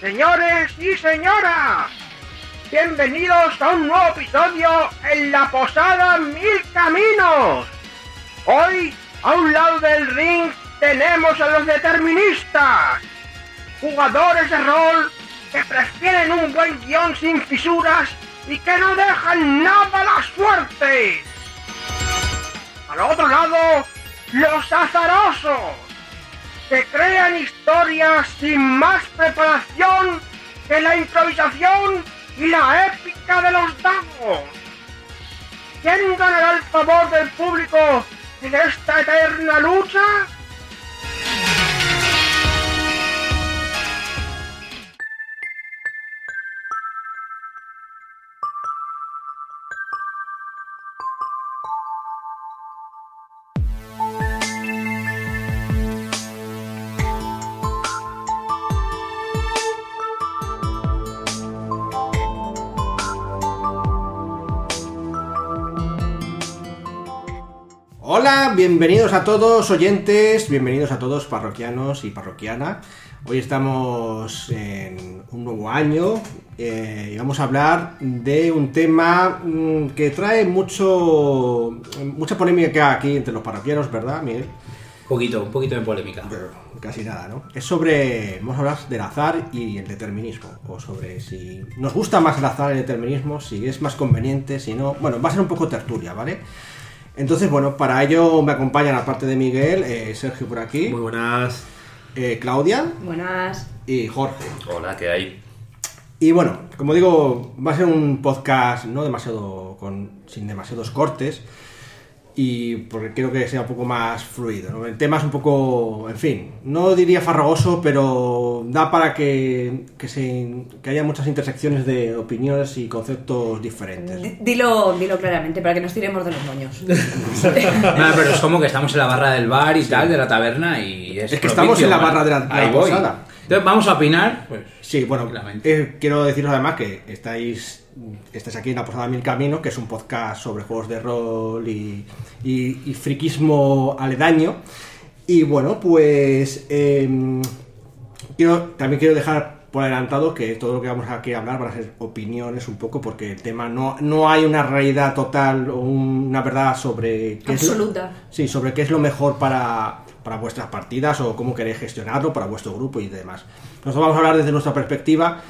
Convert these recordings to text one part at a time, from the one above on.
Señores y señoras, bienvenidos a un nuevo episodio en la Posada Mil Caminos. Hoy, a un lado del ring, tenemos a los deterministas, jugadores de rol que prefieren un buen guion sin fisuras y que no dejan nada a la suerte. Al otro lado, los azarosos se crean historias sin más preparación que la improvisación y la épica de los dados. ¿Quién ganará el favor del público en esta eterna lucha? Hola, bienvenidos a todos oyentes, bienvenidos a todos parroquianos y parroquiana. Hoy estamos en un nuevo año eh, y vamos a hablar de un tema mm, que trae mucho mucha polémica aquí entre los parroquianos, ¿verdad, Miguel? Poquito, un poquito de polémica. Pero casi nada, ¿no? Es sobre, vamos a hablar del azar y el determinismo, o sobre si nos gusta más el azar y el determinismo, si es más conveniente, si no... Bueno, va a ser un poco tertulia, ¿vale? Entonces, bueno, para ello me acompañan, aparte de Miguel, eh, Sergio por aquí, Muy buenas. eh, Claudia Buenas. y Jorge. Hola, ¿qué hay? Y bueno, como digo, va a ser un podcast no demasiado con sin demasiados cortes y porque quiero que sea un poco más fluido. ¿no? El tema es un poco, en fin, no diría farragoso, pero da para que, que, se, que haya muchas intersecciones de opiniones y conceptos diferentes. D- Dilo, dilo claramente para que nos tiremos de los moños. Nada, pero es como que estamos en la barra del bar y tal, de la taberna y es. Es que estamos en la barra de la- de la Ahí voy. posada. Entonces vamos a opinar, pues. Sí, bueno, eh, quiero deciros además que estáis, estáis aquí en la Posada Mil Caminos, que es un podcast sobre juegos de rol y, y- y friquismo aledaño. Y bueno, pues quiero, también quiero dejar por adelantado que todo lo que vamos aquí a hablar van a ser opiniones un poco, porque el tema no, no hay una realidad total o una verdad sobre qué es lo- Absoluta. Sí, sobre qué es lo mejor para, para vuestras partidas o cómo queréis gestionarlo para vuestro grupo y demás. Nosotros vamos a hablar desde nuestra perspectiva,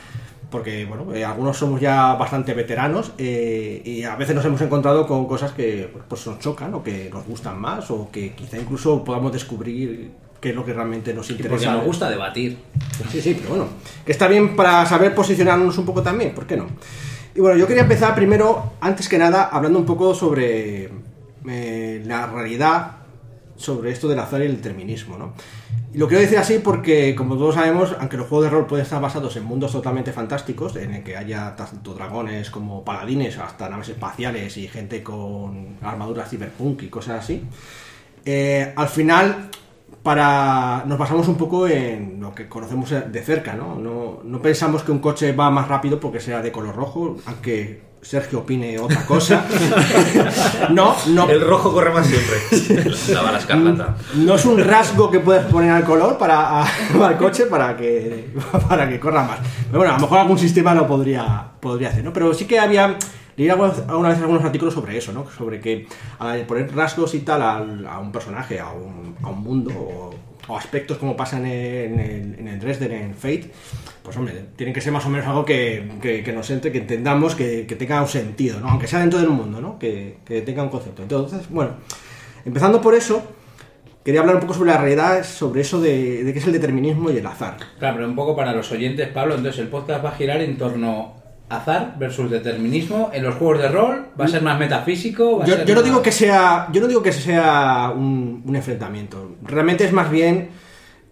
porque bueno, eh, algunos somos ya bastante veteranos eh, y a veces nos hemos encontrado con cosas que pues, nos chocan o que nos gustan más o que quizá incluso podamos descubrir qué es lo que realmente nos Y porque interesa. nos gusta debatir. Sí, sí, pero bueno, que está bien para saber posicionarnos un poco también, ¿por qué no? Y bueno, yo quería empezar primero, antes que nada, hablando un poco sobre eh, la realidad, sobre esto del azar y el determinismo, ¿no? Y lo quiero decir así porque, como todos sabemos, aunque los juegos de rol pueden estar basados en mundos totalmente fantásticos, en el que haya tanto dragones como paladines, hasta naves espaciales y gente con armaduras cyberpunk y cosas así, eh, al final para nos basamos un poco en lo que conocemos de cerca, ¿no? ¿no? No pensamos que un coche va más rápido porque sea de color rojo, aunque Sergio opine otra cosa. no, no. El rojo corre más siempre. La bala escarlata. No es un rasgo que puedes poner al color para a- al coche para que para que corra más. Pero bueno, a lo mejor algún sistema lo podría podría hacer, ¿no? Pero sí que había leí alguna vez algunos artículos sobre eso, ¿no? Sobre que al poner rasgos y tal al- a, un personaje, a un, a un mundo o, o aspectos como pasan en el, en el Dresden, en Fate, pues hombre, tienen que ser más o menos algo que, que- que nos entre, que entendamos, que, que tenga un sentido, ¿no? Aunque sea dentro del mundo, ¿no? Que, que tenga un concepto. Entonces, bueno, empezando por eso, quería hablar un poco sobre la realidad, sobre eso de, de qué es el determinismo y el azar. Claro, pero un poco para los oyentes, Pablo. Entonces el podcast va a girar en torno azar versus determinismo. En los juegos de rol va a ser más metafísico. Va a Yo, ser yo no más- digo que sea, yo no digo que sea un, un enfrentamiento. Realmente es más bien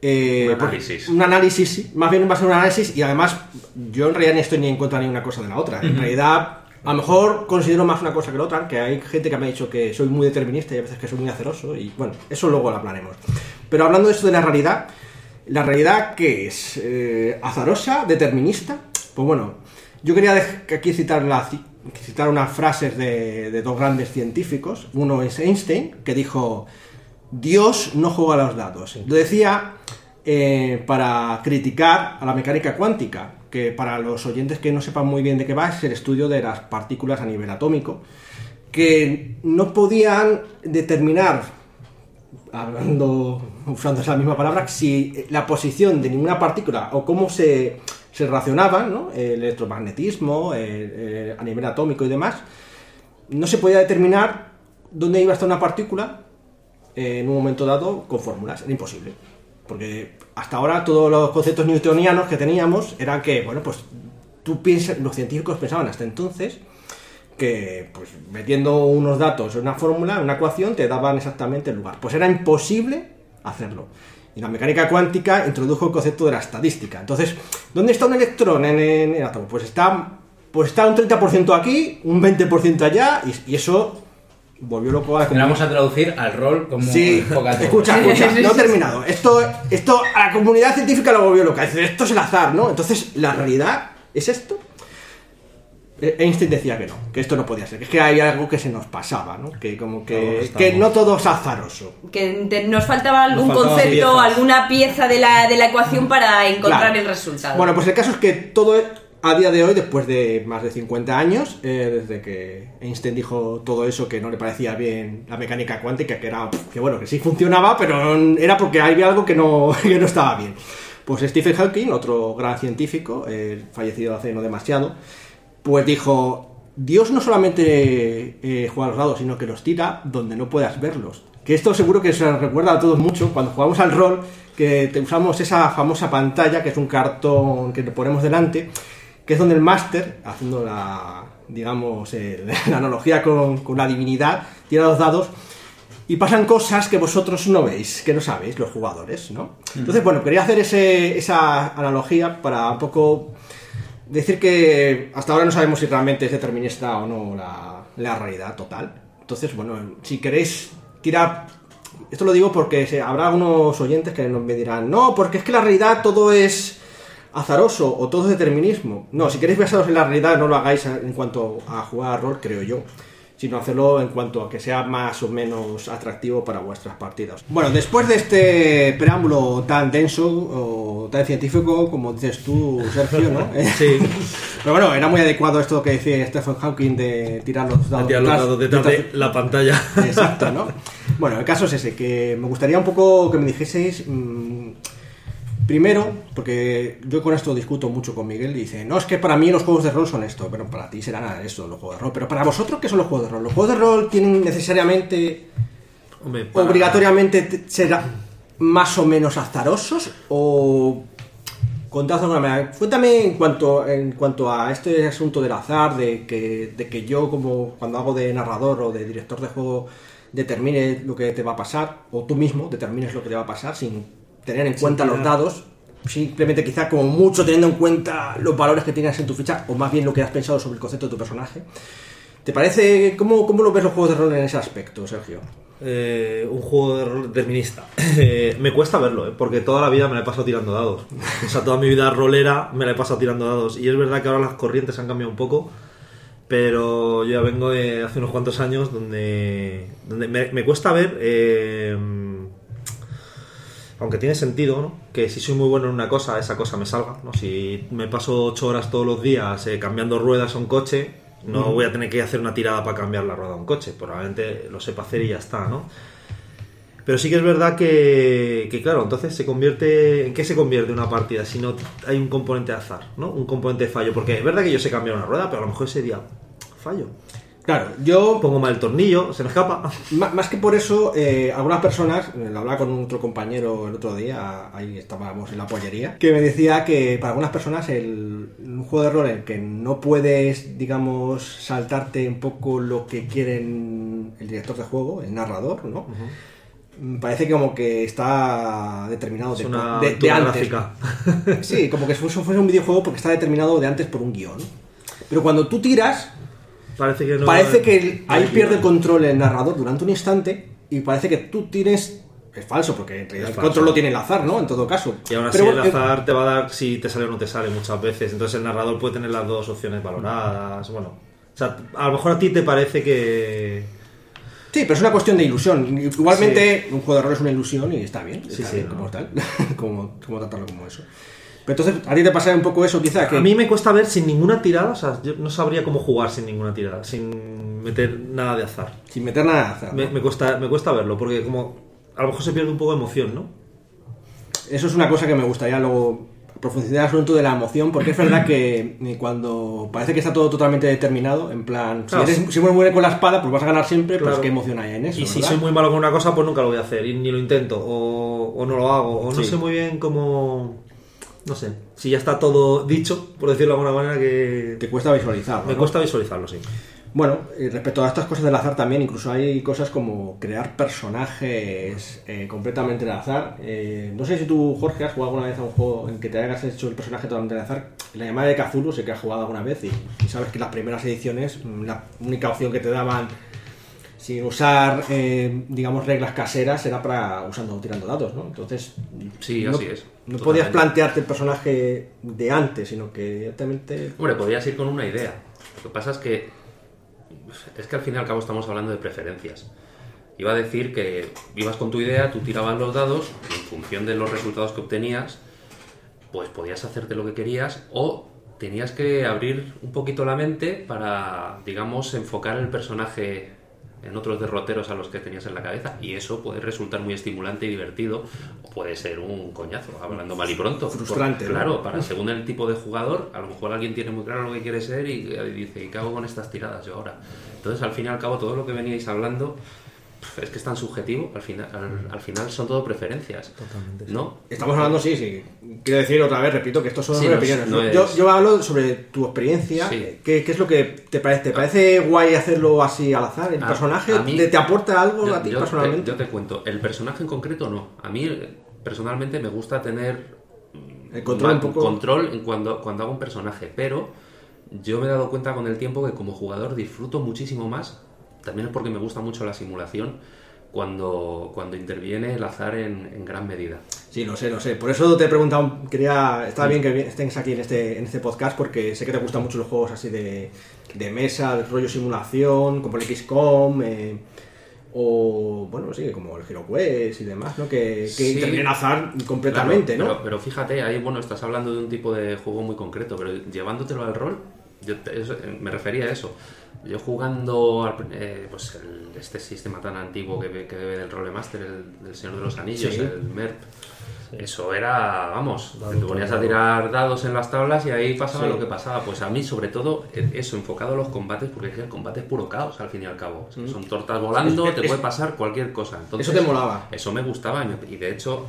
eh, Un análisis. Un análisis, sí. Más bien va a ser un análisis y además yo en realidad ni estoy ni en contra ni una cosa de la otra. En realidad, a lo mejor considero más una cosa que la otra, que hay gente que me ha dicho que soy muy determinista y a veces que soy muy aceroso y bueno, eso luego lo hablaremos. Pero hablando de esto de la realidad, la realidad que es Eh, azarosa, determinista, pues bueno, yo quería aquí citar, la, ci- citar unas frases de, de dos grandes científicos. Uno es Einstein, que dijo, Dios no juega los dados. Lo decía eh, para criticar a la mecánica cuántica, que para los oyentes que no sepan muy bien de qué va, es el estudio de las partículas a nivel atómico, que no podían determinar, hablando, usando esa misma palabra, si la posición de ninguna partícula o cómo se, se ¿no? el electromagnetismo, el- el- a nivel atómico y demás, no se podía determinar dónde iba a estar una partícula en un momento dado con fórmulas. Era imposible. Porque hasta ahora todos los conceptos newtonianos que teníamos eran que, bueno, pues los científicos pensaban hasta entonces que pues metiendo unos datos en una fórmula, una ecuación, te daban exactamente el lugar. Pues era imposible hacerlo. Y la mecánica cuántica introdujo el concepto de la estadística. Entonces, ¿dónde está un electrón en, el átomo? Pues está, pues está un 30% aquí, un 20% allá, y eso volvió loco a la comunidad. vamos a traducir al rol como Sí, escucha, escucha, no he terminado. Esto, esto a la comunidad científica lo volvió loca. Dice, esto es el azar, ¿no? Entonces, ¿la realidad es esto? Eh, Einstein decía que no, que esto no podía ser, que es que hay algo que se nos pasaba, ¿no? Que como que, que no todo es azaroso. Que te- nos faltaba algún concepto, piezas. alguna pieza de la, de la ecuación para encontrar Claro. el resultado. Bueno, pues el caso es que todo a día de hoy, después de más de 50 años, eh, desde que Einstein dijo todo eso que no le parecía bien la mecánica cuántica, que era que bueno, que sí funcionaba, pero era porque había algo que no, que no estaba bien. Pues Stephen Hawking, otro gran científico, eh, fallecido hace no demasiado, pues dijo, Dios no solamente eh, juega a los dados, sino que los tira donde no puedas verlos. Que esto seguro que se recuerda a todos mucho cuando jugamos al rol, que te usamos esa famosa pantalla, que es un cartón que le ponemos delante, que es donde el máster, haciendo la, digamos, la analogía con, con la divinidad, tira los dados y pasan cosas que vosotros no veis, que no sabéis, los jugadores, ¿no? Entonces, bueno, quería hacer ese- esa analogía para un poco decir que hasta ahora no sabemos si realmente es determinista o no la, la realidad total. Entonces, bueno, si queréis tirar... Esto lo digo porque habrá algunos oyentes que nos me dirán, no, porque es que la realidad todo es azaroso o todo determinismo. No, si queréis basaros en la realidad, no lo hagáis en cuanto a jugar a rol, creo yo sino hacerlo en cuanto a que sea más o menos atractivo para vuestras partidas. Bueno, después de este preámbulo tan denso o tan científico, como dices tú, Sergio, ¿no? Sí. Pero bueno, era muy adecuado esto que decía Stephen Hawking de tirar los dados. Tía, los dados detrás de la pantalla. Exacto, ¿no? Bueno, el caso es ese, que me gustaría un poco que me dijeseis... mm, primero, porque yo con esto discuto mucho con Miguel, y dice, no, es que para mí los juegos de rol son esto, pero para ti serán eso, los juegos de rol. Pero para vosotros, ¿qué son los juegos de rol? ¿Los juegos de rol tienen necesariamente, Hombre, para- obligatoriamente, te- será más o menos azarosos? ¿O contad de alguna manera? Cuéntame en cuanto, en cuanto a este asunto del azar, de que, de que yo como cuando hago de narrador o de director de juego determine lo que te va a pasar, o tú mismo determines lo que te va a pasar sin tener en cuenta los tirar. dados, simplemente quizá como mucho teniendo en cuenta los valores que tienes en tu ficha, o más bien lo que has pensado sobre el concepto de tu personaje. ¿Te parece, cómo, cómo lo ves los juegos de rol en ese aspecto, Sergio? Eh, un juego de rol determinista. Eh, me cuesta verlo, ¿eh? porque toda la vida me la he pasado tirando dados. O sea, toda mi vida rolera me la he pasado tirando dados. Y es verdad que ahora las corrientes han cambiado un poco, pero yo ya vengo de hace unos cuantos años donde, donde me, me cuesta ver, eh, aunque tiene sentido, ¿no? que si soy muy bueno en una cosa, esa cosa me salga. ¿no? Si me paso ocho horas todos los días eh, cambiando ruedas a un coche, no voy a tener que hacer una tirada para cambiar la rueda a un coche. Probablemente lo sepa hacer y ya está, ¿no? Pero sí que es verdad que, que, claro, entonces se convierte. ¿En qué se convierte una partida si no hay un componente de azar, ¿no? Un componente de fallo. Porque es verdad que yo sé cambiar una rueda, pero a lo mejor ese día fallo. Claro, yo Pongo mal el tornillo, se me escapa. Más que por eso, eh, algunas personas, eh, lo hablaba con otro compañero el otro día, ahí estábamos en la pollería, que me decía que para algunas personas el, un juego de rol en el que no puedes, digamos, saltarte un poco lo que quieren el director de juego, el narrador, ¿no? Mm, Parece como que está determinado Es de, una de- de antes. gráfica. Sí, como que fuese fuese un videojuego porque está determinado de antes por un guion. Pero cuando tú tiras, Parece que no. parece que el- ahí pierde el control el narrador durante un instante y parece que tú tienes... Es falso, porque el falso. control lo tiene el azar, ¿no? En todo caso. Y aún así Pero, el eh, azar te va a dar si te sale o no te sale muchas veces. Entonces el narrador puede tener las dos opciones valoradas. Bueno, o sea, a lo mejor a ti te parece que. Sí, Sí, pero es una cuestión de ilusión. Igualmente, un juego de rol es una ilusión y está bien. Sí, está sí, bien no. como tal. como, como tratarlo como eso. Pero entonces, a ti te pasa un poco eso, quizá. Que... A mí me cuesta ver sin ninguna tirada, o sea, yo no sabría cómo jugar sin ninguna tirada, sin meter nada de azar. Sin meter nada de azar, Me, ¿no? me cuesta, me cuesta verlo, porque como a lo mejor se pierde un poco de emoción, ¿no? Eso es una cosa que me gustaría luego profundizar el asunto de la emoción, porque es verdad que eh, cuando parece que está todo totalmente determinado, en plan, Claro. si, eres, si bueno con la espada, pues vas a ganar siempre, pues Claro. qué emoción hay en eso. y si ¿verdad? soy muy malo con una cosa, pues nunca lo voy a hacer, y ni lo intento, o, o no lo hago, o no sé muy bien cómo... No sé, si ya está todo dicho, por decirlo de alguna manera, que Te cuesta visualizarlo. me ¿no? cuesta visualizarlo, sí. Bueno, y respecto a estas cosas del azar también, incluso hay cosas como crear personajes eh, completamente del azar. Eh, no sé si tú, Jorge, has jugado alguna vez a un juego en que te hayas hecho el personaje totalmente del azar. La llamada de Cthulhu sé que has jugado alguna vez y, y sabes que las primeras ediciones, mm, la única opción que te daban sin usar, eh, digamos, reglas caseras era para usando tirando datos, ¿no? Entonces, Sí, no, así es. No Totalmente. podías plantearte el personaje de antes, sino que directamente... Hombre, podrías ir con una idea. Lo que pasa es que. Es que al fin y al cabo estamos hablando de preferencias. Iba a decir que ibas con tu idea, tú tirabas los dados, y en función de los resultados que obtenías, pues podías hacerte lo que querías o tenías que abrir un poquito la mente para, digamos, enfocar el personaje en otros derroteros a los que tenías en la cabeza y eso puede resultar muy estimulante y divertido o puede ser un coñazo, hablando mal y pronto. Frustrante, Por- ¿no? claro, para según el tipo de jugador, a lo mejor alguien tiene muy claro lo que quiere ser y, y dice, ¿y qué hago con estas tiradas yo ahora? Entonces, al fin y al cabo, todo lo que veníais hablando es que es tan subjetivo, al final, al, al final son todo preferencias. Totalmente. ¿No? Estamos hablando, sí, sí. Quiero decir otra vez, repito, que esto son Sí, no opiniones. no ¿no? yo, es- yo hablo sobre tu experiencia. Sí. ¿Qué, qué es lo que te parece? ¿Te parece guay hacerlo así al azar? ¿El A- personaje a mí- te, te aporta algo Yo- a ti yo personalmente? Te, yo te cuento, el personaje en concreto no. A mí, eh, personalmente, me gusta tener El control un poco- control en cuando, cuando hago un personaje, pero yo me he dado cuenta con el tiempo que como jugador disfruto muchísimo más, también es porque me gusta mucho la simulación, cuando, cuando interviene el azar en, en gran medida. Sí, lo sé, lo sé. Por eso te he preguntado, quería, está bien que estés aquí en este, en este podcast porque sé que te gustan mucho los juegos así de, de mesa, de rollo simulación, como el XCOM, eh, o bueno, sí, como el HeroQuest y demás, ¿no? Que, que Sí. azar completamente, Claro, ¿no? Pero, pero fíjate, ahí bueno, estás hablando de un tipo de juego muy concreto, pero llevándotelo al rol, yo te- eso- me refería a eso. Yo jugando al eh, pues el- este sistema tan antiguo que, que bebe del Rolemaster, el del Señor de los Anillos, Sí. el MERP, eso era, vamos, Dado te ponías a tirar dados en las tablas y ahí pasaba Sí. lo que pasaba. Pues a mí, sobre todo, eso, enfocado a los combates, porque es que el combate es puro caos al fin y al cabo. Son tortas volando, Mm. Es- te es- puede pasar cualquier cosa. Entonces, Eso te molaba. eso me gustaba y de hecho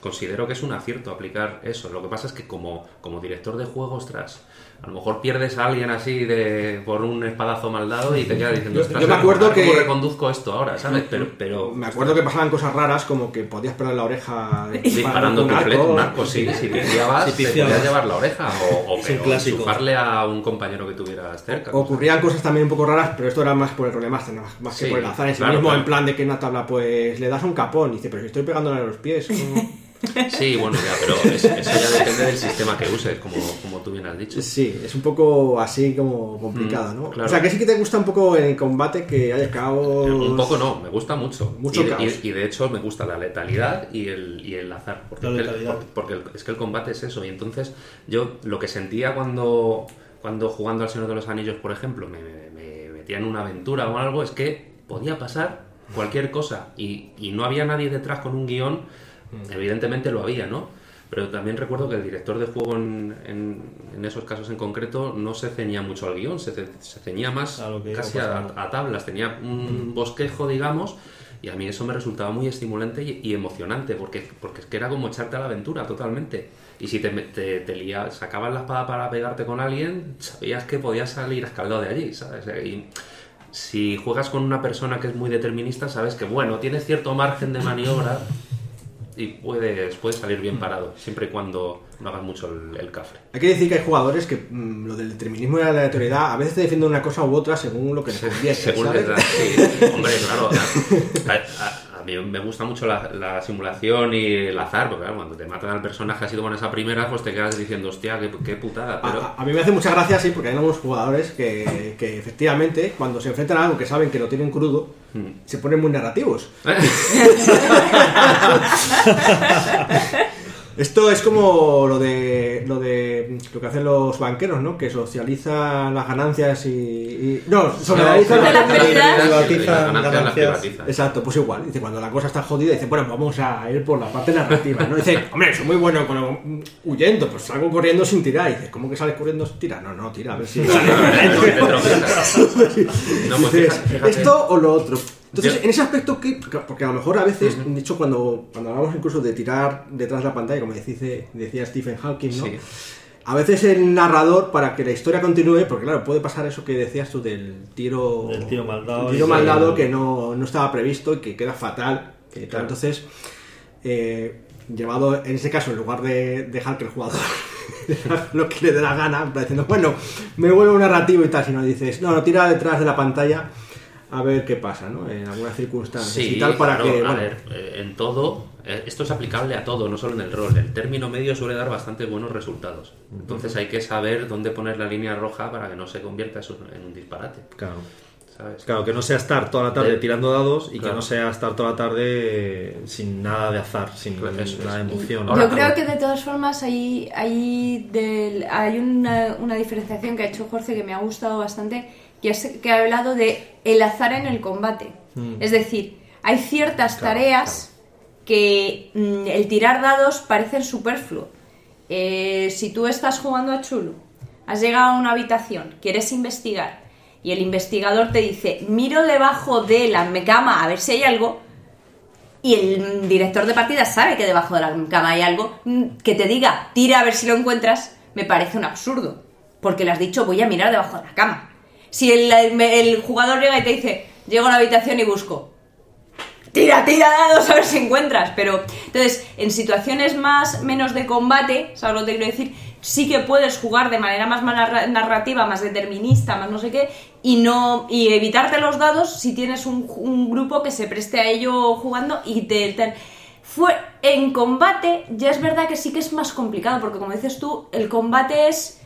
considero que es un acierto aplicar eso. Lo que pasa es que como, como director de juegos, tras a lo mejor pierdes a alguien así de por un espadazo mal dado y te quedas diciendo, Yo- "Ostras, yo me acuerdo ¿cómo que- reconduzco esto ahora, ¿sabes? Pero, pero Me acuerdo que pasaban cosas raras como que podías perder la oreja disparando un tu flecha, arco. un arco, sí, si piciabas, Si te podías llevar la oreja o, o enchufarle a un compañero que tuvieras cerca. Ocurrían cosas también un poco raras, pero esto era más por el rolemaster, más, más que Sí, por el azar en sí claro, mismo, claro. en plan de que en una tabla pues le das un capón y dice, pero si estoy pegándole a los pies. ¿cómo?". Sí, bueno, ya, pero es- eso ya depende del sistema que uses, como, como tú bien has dicho. Sí, es un poco así como complicado, Mm, ¿no? claro. O sea, que sí que te gusta un poco el combate que haya caos. Un poco no, me gusta mucho. Mucho y, de, caos. y- y de hecho me gusta la letalidad y el, y el azar. Porque, La es que el- letalidad. porque- el- es que el combate es eso. Y entonces yo lo que sentía cuando, cuando jugando al Señor de los Anillos, por ejemplo, me, me metía en una aventura o algo, es que podía pasar cualquier cosa. Y, y no había nadie detrás con un guion. Mm. Evidentemente lo había, ¿no? Pero también recuerdo que el director de juego en, en- en esos casos en concreto no se ceñía mucho al guion, se, se ceñía más A casi a, pasando. a tablas, tenía un bosquejo, digamos, y a mí eso me resultaba muy estimulante y, y emocionante, porque, porque es que era como echarte a la aventura totalmente. Y si te, te, te lías- sacabas la espada para pegarte con alguien, sabías que podías salir escaldado de allí, ¿sabes? Y si juegas con una persona que es muy determinista, sabes que, bueno, tienes cierto margen de maniobra y puedes, puedes salir bien parado, siempre y cuando no hagas mucho el, el cafre. Hay que decir que hay jugadores que mm, lo del determinismo y la aleatoriedad a veces te defienden una cosa u otra según lo que les conviene. Según ¿sabes? sí. Hombre, claro. A, a- a mí me gusta mucho la, la simulación y el azar, porque claro, cuando te matan al personaje así como en esa primera, pues te quedas diciendo, hostia, qué, qué putada. Pero A, a mí me hace mucha gracia, sí, porque hay algunos jugadores que, que efectivamente, cuando se enfrentan a algo que saben que lo tienen crudo, se ponen muy narrativos. Esto es como lo de lo de lo que hacen los banqueros, ¿no? Que socializan las ganancias y, y- no, socializan de las ganancias. Exacto, pues igual. Dice, cuando la cosa está jodida, dice, bueno, vamos a ir por la parte narrativa, ¿no? Dice, hombre, soy muy bueno con huyendo, pues salgo corriendo sin tirar. Dice, ¿cómo que sales corriendo sin tirar? No, no, tira, a ver si... No. No, pues fíjate, fíjate. esto o lo otro. Entonces, Yo- en ese aspecto, que porque a lo mejor a veces, de hecho, cuando, cuando hablamos incluso de tirar detrás de la pantalla, como dice, decía Stephen Hawking, ¿no? Sí. A veces el narrador, para que la historia continúe, porque claro, puede pasar eso que decías tú del tiro, Del tiro mal dado el tiro mal que- dado que no, no estaba previsto y que queda fatal. tal. Claro. Entonces, eh, llevado en ese caso, en lugar de dejar que el jugador lo que le dé la gana, diciendo, bueno, me vuelvo narrativo y tal, sino dices, no, no, tira detrás de la pantalla a ver qué pasa, ¿no? En algunas circunstancias Sí, y tal, para claro, que. a ver, eh, en todo, eh, esto es aplicable a todo, no solo en el rol. El término medio suele dar bastante buenos resultados. Entonces hay que saber dónde poner la línea roja para que no se convierta eso en un disparate. Claro. ¿Sabes? Claro, que no sea estar toda la tarde Eh, tirando dados y que no sea estar toda la tarde sin nada de azar, sin eso nada de emoción. Ahora, Yo creo que de todas formas hay, hay, del- hay una, una diferenciación que ha hecho Jorge que me ha gustado bastante, que que ha hablado de el azar en el combate. Es decir, hay ciertas tareas que mm, el tirar dados parecen superfluo. Eh, si tú estás jugando a Chulu, has llegado a una habitación, quieres investigar y el investigador te dice, miro debajo de la cama a ver si hay algo, y el director de partida sabe que debajo de la cama hay algo, mm, que te diga, tira a ver si lo encuentras, me parece un absurdo. Porque le has dicho, voy a mirar debajo de la cama. Si el, jugador llega y te dice, llego a la habitación y busco, tira, tira dados a ver si encuentras. Pero, entonces, en situaciones más, menos de combate, ¿sabes lo que te quiero decir? Sí que puedes jugar de manera más narra- narrativa, más determinista, más no sé qué, y no y evitarte los dados si tienes un, un grupo que se preste a ello jugando y te, te- fue en combate ya es verdad que sí que es más complicado porque como dices tú el combate es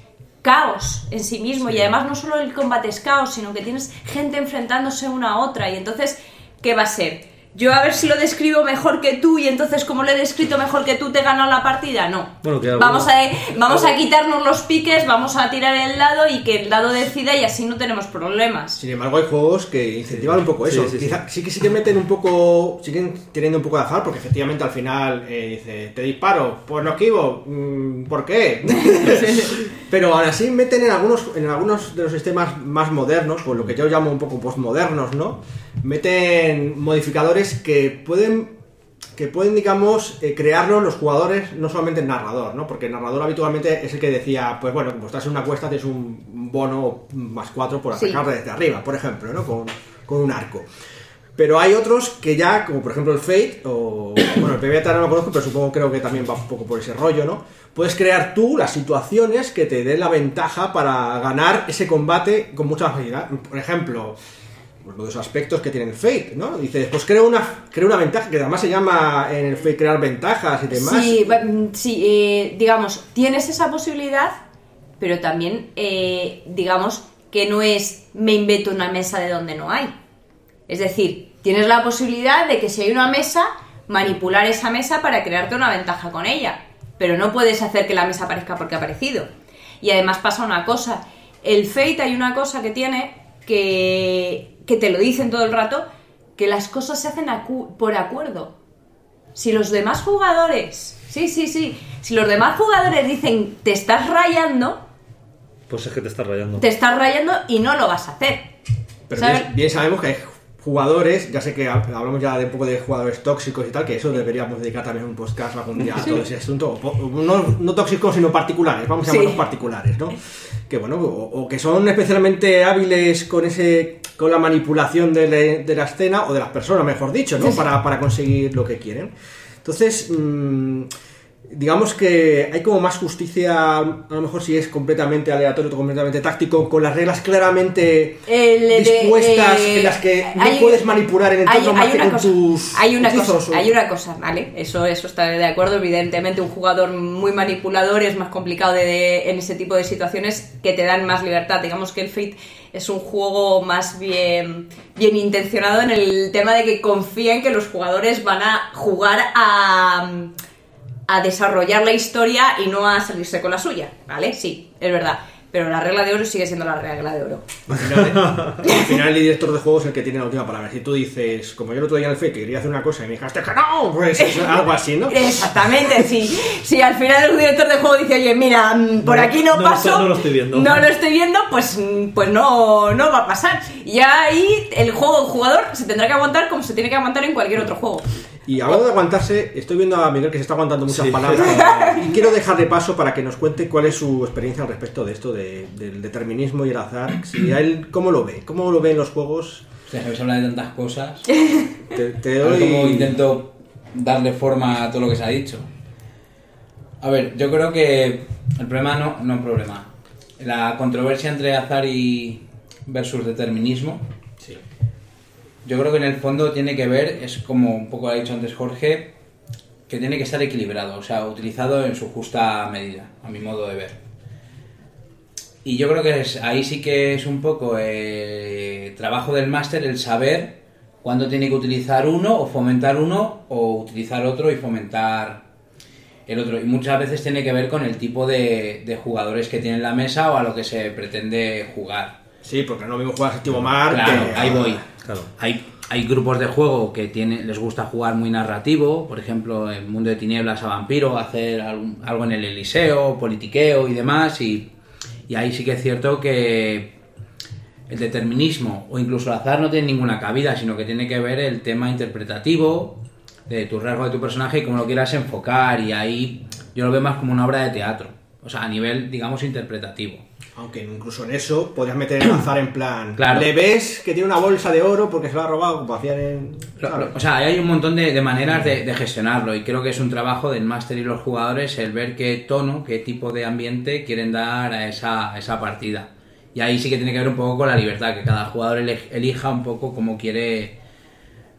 caos en sí mismo y además no solo el combate es caos sino que tienes gente enfrentándose una a otra y entonces qué va a ser yo a ver si lo describo mejor que tú y entonces como lo he descrito mejor que tú te he ganado la partida no Bueno, que algo- vamos a vamos a quitarnos los piques vamos a tirar el dado y que el dado decida y así no tenemos problemas Sin embargo, hay juegos que incentivan un poco eso. Sí, sí, sí. Quizá- sí que sí que meten un poco, siguen teniendo un poco de azar, porque efectivamente al final eh, dice, te disparo, pues no esquivo, mm, ¿por qué? Pero aún así meten en algunos, en algunos de los sistemas más modernos, pues lo que yo llamo un poco postmodernos, ¿no? Meten modificadores que pueden que pueden, digamos, eh, crearlos los jugadores, no solamente el narrador, ¿no? Porque el narrador habitualmente es el que decía, pues bueno, como estás en una cuesta, tienes un bono más 4 por Sí. atacar desde arriba, por ejemplo, ¿no? Con, con un arco. Pero hay otros que ya, como por ejemplo el Fate, o bueno, el PvP no lo conozco, pero supongo creo que también va un poco por ese rollo, ¿no? Puedes crear tú las situaciones que te den la ventaja para ganar ese combate con mucha facilidad. Por ejemplo, pues, los aspectos que tiene el Fate, ¿no? Dices, pues creo una, creo una ventaja, que además se llama en el Fate crear ventajas y demás. Sí, mm, sí, eh, digamos, tienes esa posibilidad, pero también, eh, digamos, que no es me invento una mesa de donde no hay. Es decir, tienes la posibilidad de que si hay una mesa, manipular esa mesa para crearte una ventaja con ella. Pero no puedes hacer que la mesa aparezca porque ha aparecido. Y además pasa una cosa. El Fate hay una cosa que tiene que, que te lo dicen todo el rato, que las cosas se hacen acu- por acuerdo. Si los demás jugadores, sí, sí, sí, si los demás jugadores dicen te estás rayando, Pues es que te estás rayando. te estás rayando y no lo vas a hacer. Pero bien sabemos que hay jugadores, ya sé que hab- hablamos ya de un poco de jugadores tóxicos y tal, que eso deberíamos dedicar también un podcast algún día a todo ese asunto. No, no tóxicos, sino particulares, vamos a Sí. llamarlos particulares, ¿no? Que bueno, o, o que son especialmente hábiles con ese con la manipulación de, la- de la escena o de las personas, mejor dicho, ¿no? Para, para conseguir lo que quieren. Entonces, mm, digamos que hay como más justicia, a lo mejor si es completamente aleatorio o completamente táctico, con las reglas claramente El de- dispuestas eh, en las que no puedes manipular el hay, entorno más hay que una con cosa, tus hay una cosa, o- hay una cosa, ¿vale? Eso, eso está de acuerdo. Evidentemente, un jugador muy manipulador es más complicado de, de- en ese tipo de situaciones que te dan más libertad. Digamos que el Fate es un juego más bien, bien intencionado en el tema de que confía en que los jugadores van a jugar a, a desarrollar la historia y no a salirse con la suya, ¿vale? Sí, es verdad. Pero la regla de oro sigue siendo la regla de oro. Al final, al final el director de juego es el que tiene la última palabra. Si tú dices, como yo el otro día en el FE que quería hacer una cosa y me dijiste que no, pues es algo así, ¿no? Exactamente, sí. Si al final el director de juego dice, oye, mira, mm, por No, aquí no, no paso. no lo estoy viendo. No lo estoy viendo, pues, mm, pues no, no va a pasar. Y ahí el juego, el jugador, se tendrá que aguantar como se tiene que aguantar en cualquier otro juego. Y hablando de aguantarse, estoy viendo a Miguel que se está aguantando muchas Sí. palabras y quiero dejarle paso para que nos cuente cuál es su experiencia al respecto de esto de- del determinismo y el azar. Si a él, ¿Cómo lo ve? ¿Cómo lo ve en los juegos? O sea, habéis hablado de tantas cosas. Te, te A ver doy... cómo intento darle forma a todo lo que se ha dicho. A ver, yo creo que el problema no, no es problema. La controversia entre azar y versus determinismo. Yo creo que en el fondo tiene que ver, es como un poco ha dicho antes Jorge, que tiene que estar equilibrado, o sea, utilizado en su justa medida, a mi modo de ver. Y yo creo que es- ahí sí que es un poco eh, trabajo del máster el saber cuándo tiene que utilizar uno o fomentar uno o utilizar otro y fomentar el otro. Y muchas veces tiene que ver con el tipo de, de jugadores que tiene en la mesa o a lo que se pretende jugar. Sí, porque no mismo jugar a Séptimo Mar Claro, que- ahí voy. Claro. Hay, hay grupos de juego que tiene, les gusta jugar muy narrativo, por ejemplo, en Mundo de Tinieblas a Vampiro, hacer algo en el Eliseo, politiqueo y demás, y, y ahí sí que es cierto que el determinismo o incluso el azar no tiene ninguna cabida, sino que tiene que ver el tema interpretativo de tu rasgo de tu personaje y cómo lo quieras enfocar, y ahí yo lo veo más como una obra de teatro, o sea, a nivel, digamos, interpretativo. Aunque incluso en eso podrías meter el azar en plan. Claro. Le ves que tiene una bolsa de oro porque se lo ha robado, como hacían en. Lo- lo- O sea, hay un montón de, de maneras de, de gestionarlo y creo que es un trabajo del máster y los jugadores el ver qué tono, qué tipo de ambiente quieren dar a esa, a esa partida. Y ahí sí que tiene que ver un poco con la libertad, que cada jugador elija un poco cómo quiere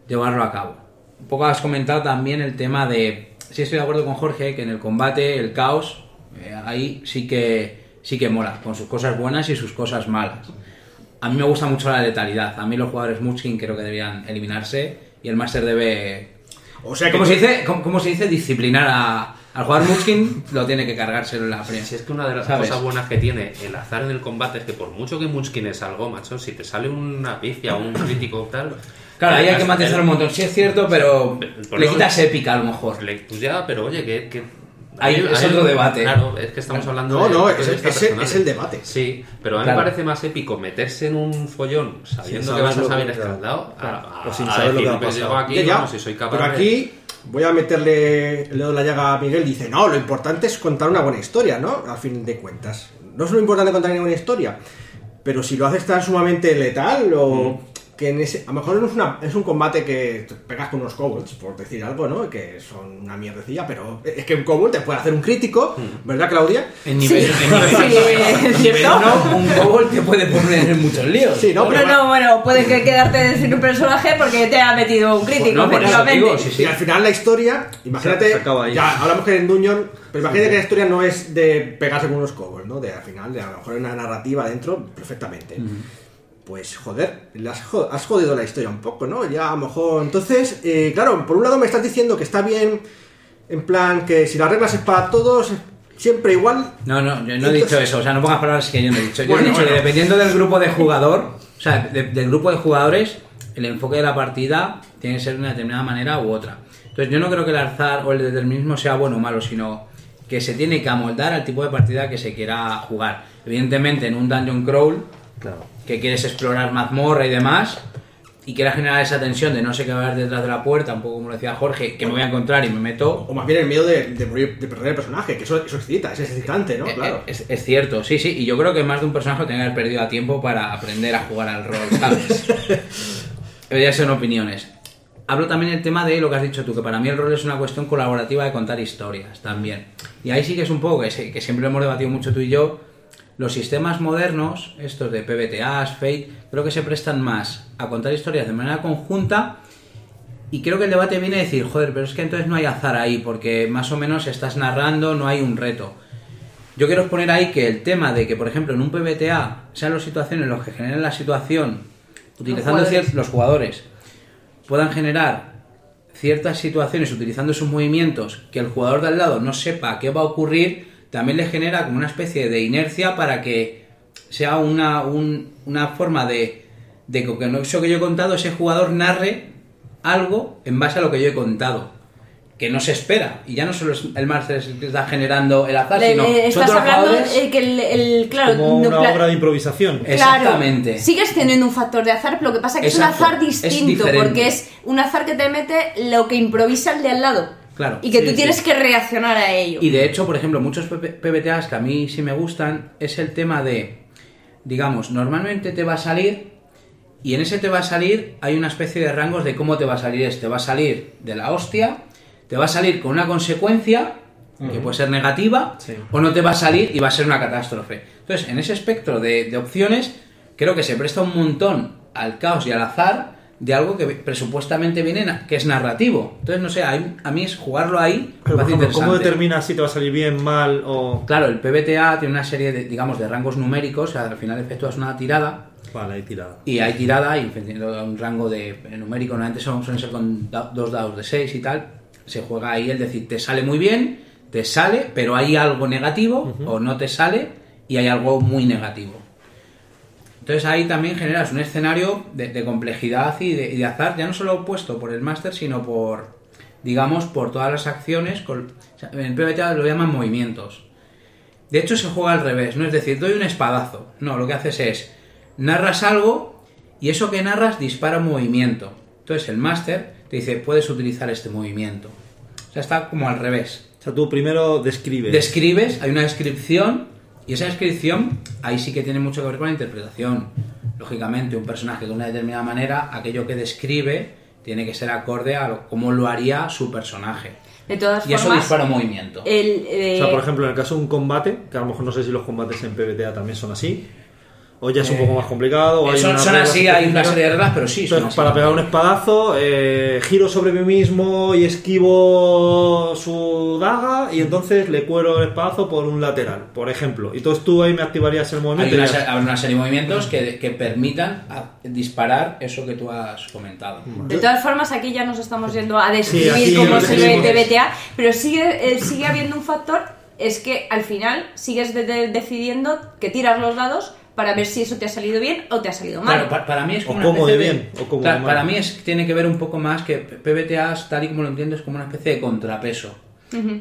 llevarlo a cabo. Un poco has comentado también el tema de, sí estoy de acuerdo con Jorge, que en el combate, el caos, eh, ahí sí que, sí que mola, con sus cosas buenas y sus cosas malas. A mí me gusta mucho la letalidad. A mí los jugadores Munchkin creo que deberían eliminarse y el máster debe... O sea que. ¿Cómo se dice? ¿Cómo, cómo se dice? Disciplinar a- al jugador Munchkin lo tiene que cargárselo en la primera. Si es que una de las ¿Sabes? cosas buenas que tiene el azar en el combate es que por mucho que Munchkin es algo, macho, si te sale una pifia o un crítico tal... Claro, ahí hay que matizar el- un montón. Sí es cierto, pero El le quitas épica a lo mejor. Pues, le- pues ya, pero oye, que... que Ahí es hay- otro debate. Claro, es que estamos hablando No, de... no, es, de es- el- personales. es el debate. Sí, pero a mí Claro. me parece más épico meterse en un follón sabiendo que vas a salir escaldado claro. a, a- O sin a saber lo que ha pues pasado. llego aquí, Ya, si soy capaz pero de- aquí voy a meterle el dedo en la llaga a Miguel. Dice, no, lo importante es contar una buena historia, ¿no? Al fin de cuentas. No es lo importante contar una buena historia, pero si lo haces tan sumamente letal o... Que en ese, a lo mejor no es, una, es un combate que te pegas con unos kobolds, por decir algo, ¿no? Que son una mierdecilla, pero es que un kobold te puede hacer un crítico, ¿verdad, Claudia? En nivel, Sí. en nivel, Sí, cierto. no, un kobold te puede poner en muchos líos. Sí, no, No, pero no, bueno, puede que quedarte sin un personaje porque te ha metido un crítico, no, eso efectivamente. digo, sí, sí. Y al final la historia, imagínate, ya hablamos que en Dungeon, pero imagínate que la historia no es de pegarse con unos kobolds, ¿no? De al final, de a lo mejor hay una narrativa dentro, perfectamente. Pues joder, has, jo- has jodido la historia un poco, ¿no? Ya a lo mejor. Entonces, eh, claro, por un lado me estás diciendo que está bien, en plan, que si las reglas es para todos, siempre igual. No, no, yo no he dicho eso, o sea, no pongas palabras que yo no he dicho. Yo Bueno, he dicho que dependiendo del grupo de jugador, o sea, de- del grupo de jugadores, el enfoque de la partida tiene que ser de una determinada manera u otra. Entonces, yo no creo que el alzar o el determinismo sea bueno o malo, sino que se tiene que amoldar al tipo de partida que se quiera jugar. Evidentemente, en un dungeon crawl, Claro. Que quieres explorar mazmorra y demás, y quieras generar esa tensión de no sé qué va a haber detrás de la puerta, un poco como lo decía Jorge, que me voy a encontrar y me meto, O más bien el miedo de, de morir, de perder el personaje, que eso, eso excita, es excitante, ¿no? Eh, Claro. eh, Es, es cierto, sí, sí, y yo creo que más de un personaje tiene que haber perdido a tiempo para aprender a jugar al rol, ¿sabes? Pero ya son opiniones. hablo también del tema de lo que has dicho tú, que para mí el rol es una cuestión colaborativa de contar historias también. Y ahí sí que es un poco, que siempre hemos debatido mucho tú y yo, los sistemas modernos, estos de PBTAs, Fate, creo que se prestan más a contar historias de manera conjunta y creo que el debate viene a decir, joder, pero es que entonces no hay azar ahí, porque más o menos estás narrando, no hay un reto. Yo quiero exponer ahí que el tema de que, por ejemplo, en un PBTA sean las situaciones en las que generan la situación, utilizando Los jugadores. los jugadores, puedan generar ciertas situaciones utilizando sus movimientos que el jugador de al lado no sepa qué va a ocurrir, también le genera como una especie de inercia para que sea una, un- una forma de, de que con eso que yo he contado, ese jugador narre algo en base a lo que yo he contado. Que no se espera. Y ya no solo es el máster el que está generando el azar, Le- sino son estás hablando eh, que el, el- claro, Como no, una obra de improvisación. Eh, Claro, Exactamente. sigues teniendo un factor de azar, pero lo que pasa es que Exacto, es un azar distinto, porque es un azar que te mete lo que improvisa el de al lado. Claro. Y que Sí, tú sí. tienes que reaccionar a ello. Y de hecho, por ejemplo, muchos PBTAs que a mí sí me gustan es el tema de, digamos, normalmente te va a salir y en ese te va a salir hay una especie de rangos de cómo te va a salir este. Va a salir de la hostia, te va a salir con una consecuencia que puede ser negativa Sí. o no te va a salir y va a ser una catástrofe. Entonces, en ese espectro de, de opciones, creo que se presta un montón al caos y al azar de algo que presupuestamente viene que es narrativo. Entonces, no sé, a mí, a mí es jugarlo ahí. Pero, ejemplo, ¿cómo determinas si te va a salir bien, mal o...? Claro, el PBTA tiene una serie de, digamos, de rangos numéricos, o sea, al final efectúas una tirada Vale, ahí tirada. y hay tirada y un rango de eh, numérico, normalmente son, suelen ser con da- dos dados de 6 y tal, se juega ahí el decir, te sale muy bien, te sale, pero hay algo negativo o no te sale y hay algo muy negativo. Entonces ahí también generas un escenario de, de complejidad y de, y de azar, ya no solo puesto por el máster, sino por, digamos, por todas las acciones. con- o sea, en el PBTA lo llaman movimientos. De hecho, se juega al revés, ¿no? Es decir, doy un espadazo. No, lo que haces es, narras algo y eso que narras dispara un movimiento. Entonces el máster te dice, puedes utilizar este movimiento. O sea, está como al revés. O sea, tú primero describes. Describes, hay una descripción y esa descripción ahí sí que tiene mucho que ver con la interpretación. Lógicamente, un personaje de una determinada manera, aquello que describe tiene que ser acorde a lo- cómo lo haría su personaje. De todas Y eso formas, dispara un movimiento. el, eh, O sea, por ejemplo, en el caso de un combate, que a lo mejor no sé si los combates en PBTA también son así, o ya es un Eh, poco más complicado, o hay son, así, hay una serie de reglas, pero sí, son Entonces, así. para pegar un espadazo, eh, giro sobre mí mismo y esquivo su daga y entonces le cuero el espadazo por un lateral, por ejemplo. Y entonces tú ahí me activarías el Hay movimiento. una, y se- dirías, habrá una serie de movimientos que, que permitan a- disparar eso que tú has comentado. De todas formas, aquí ya nos estamos yendo a describir aquí cómo lo se ve describimos. PBTA, pero sigue, eh, sigue habiendo un factor, es que al final sigues de- de- decidiendo que tiras los dados para ver si eso te ha salido bien o te ha salido mal. Claro, para, mí es como O una especie de bien, o cómo de Claro, mal. para mí es, tiene que ver un poco más que PBTA, tal y como lo entiendo, es como una especie de contrapeso.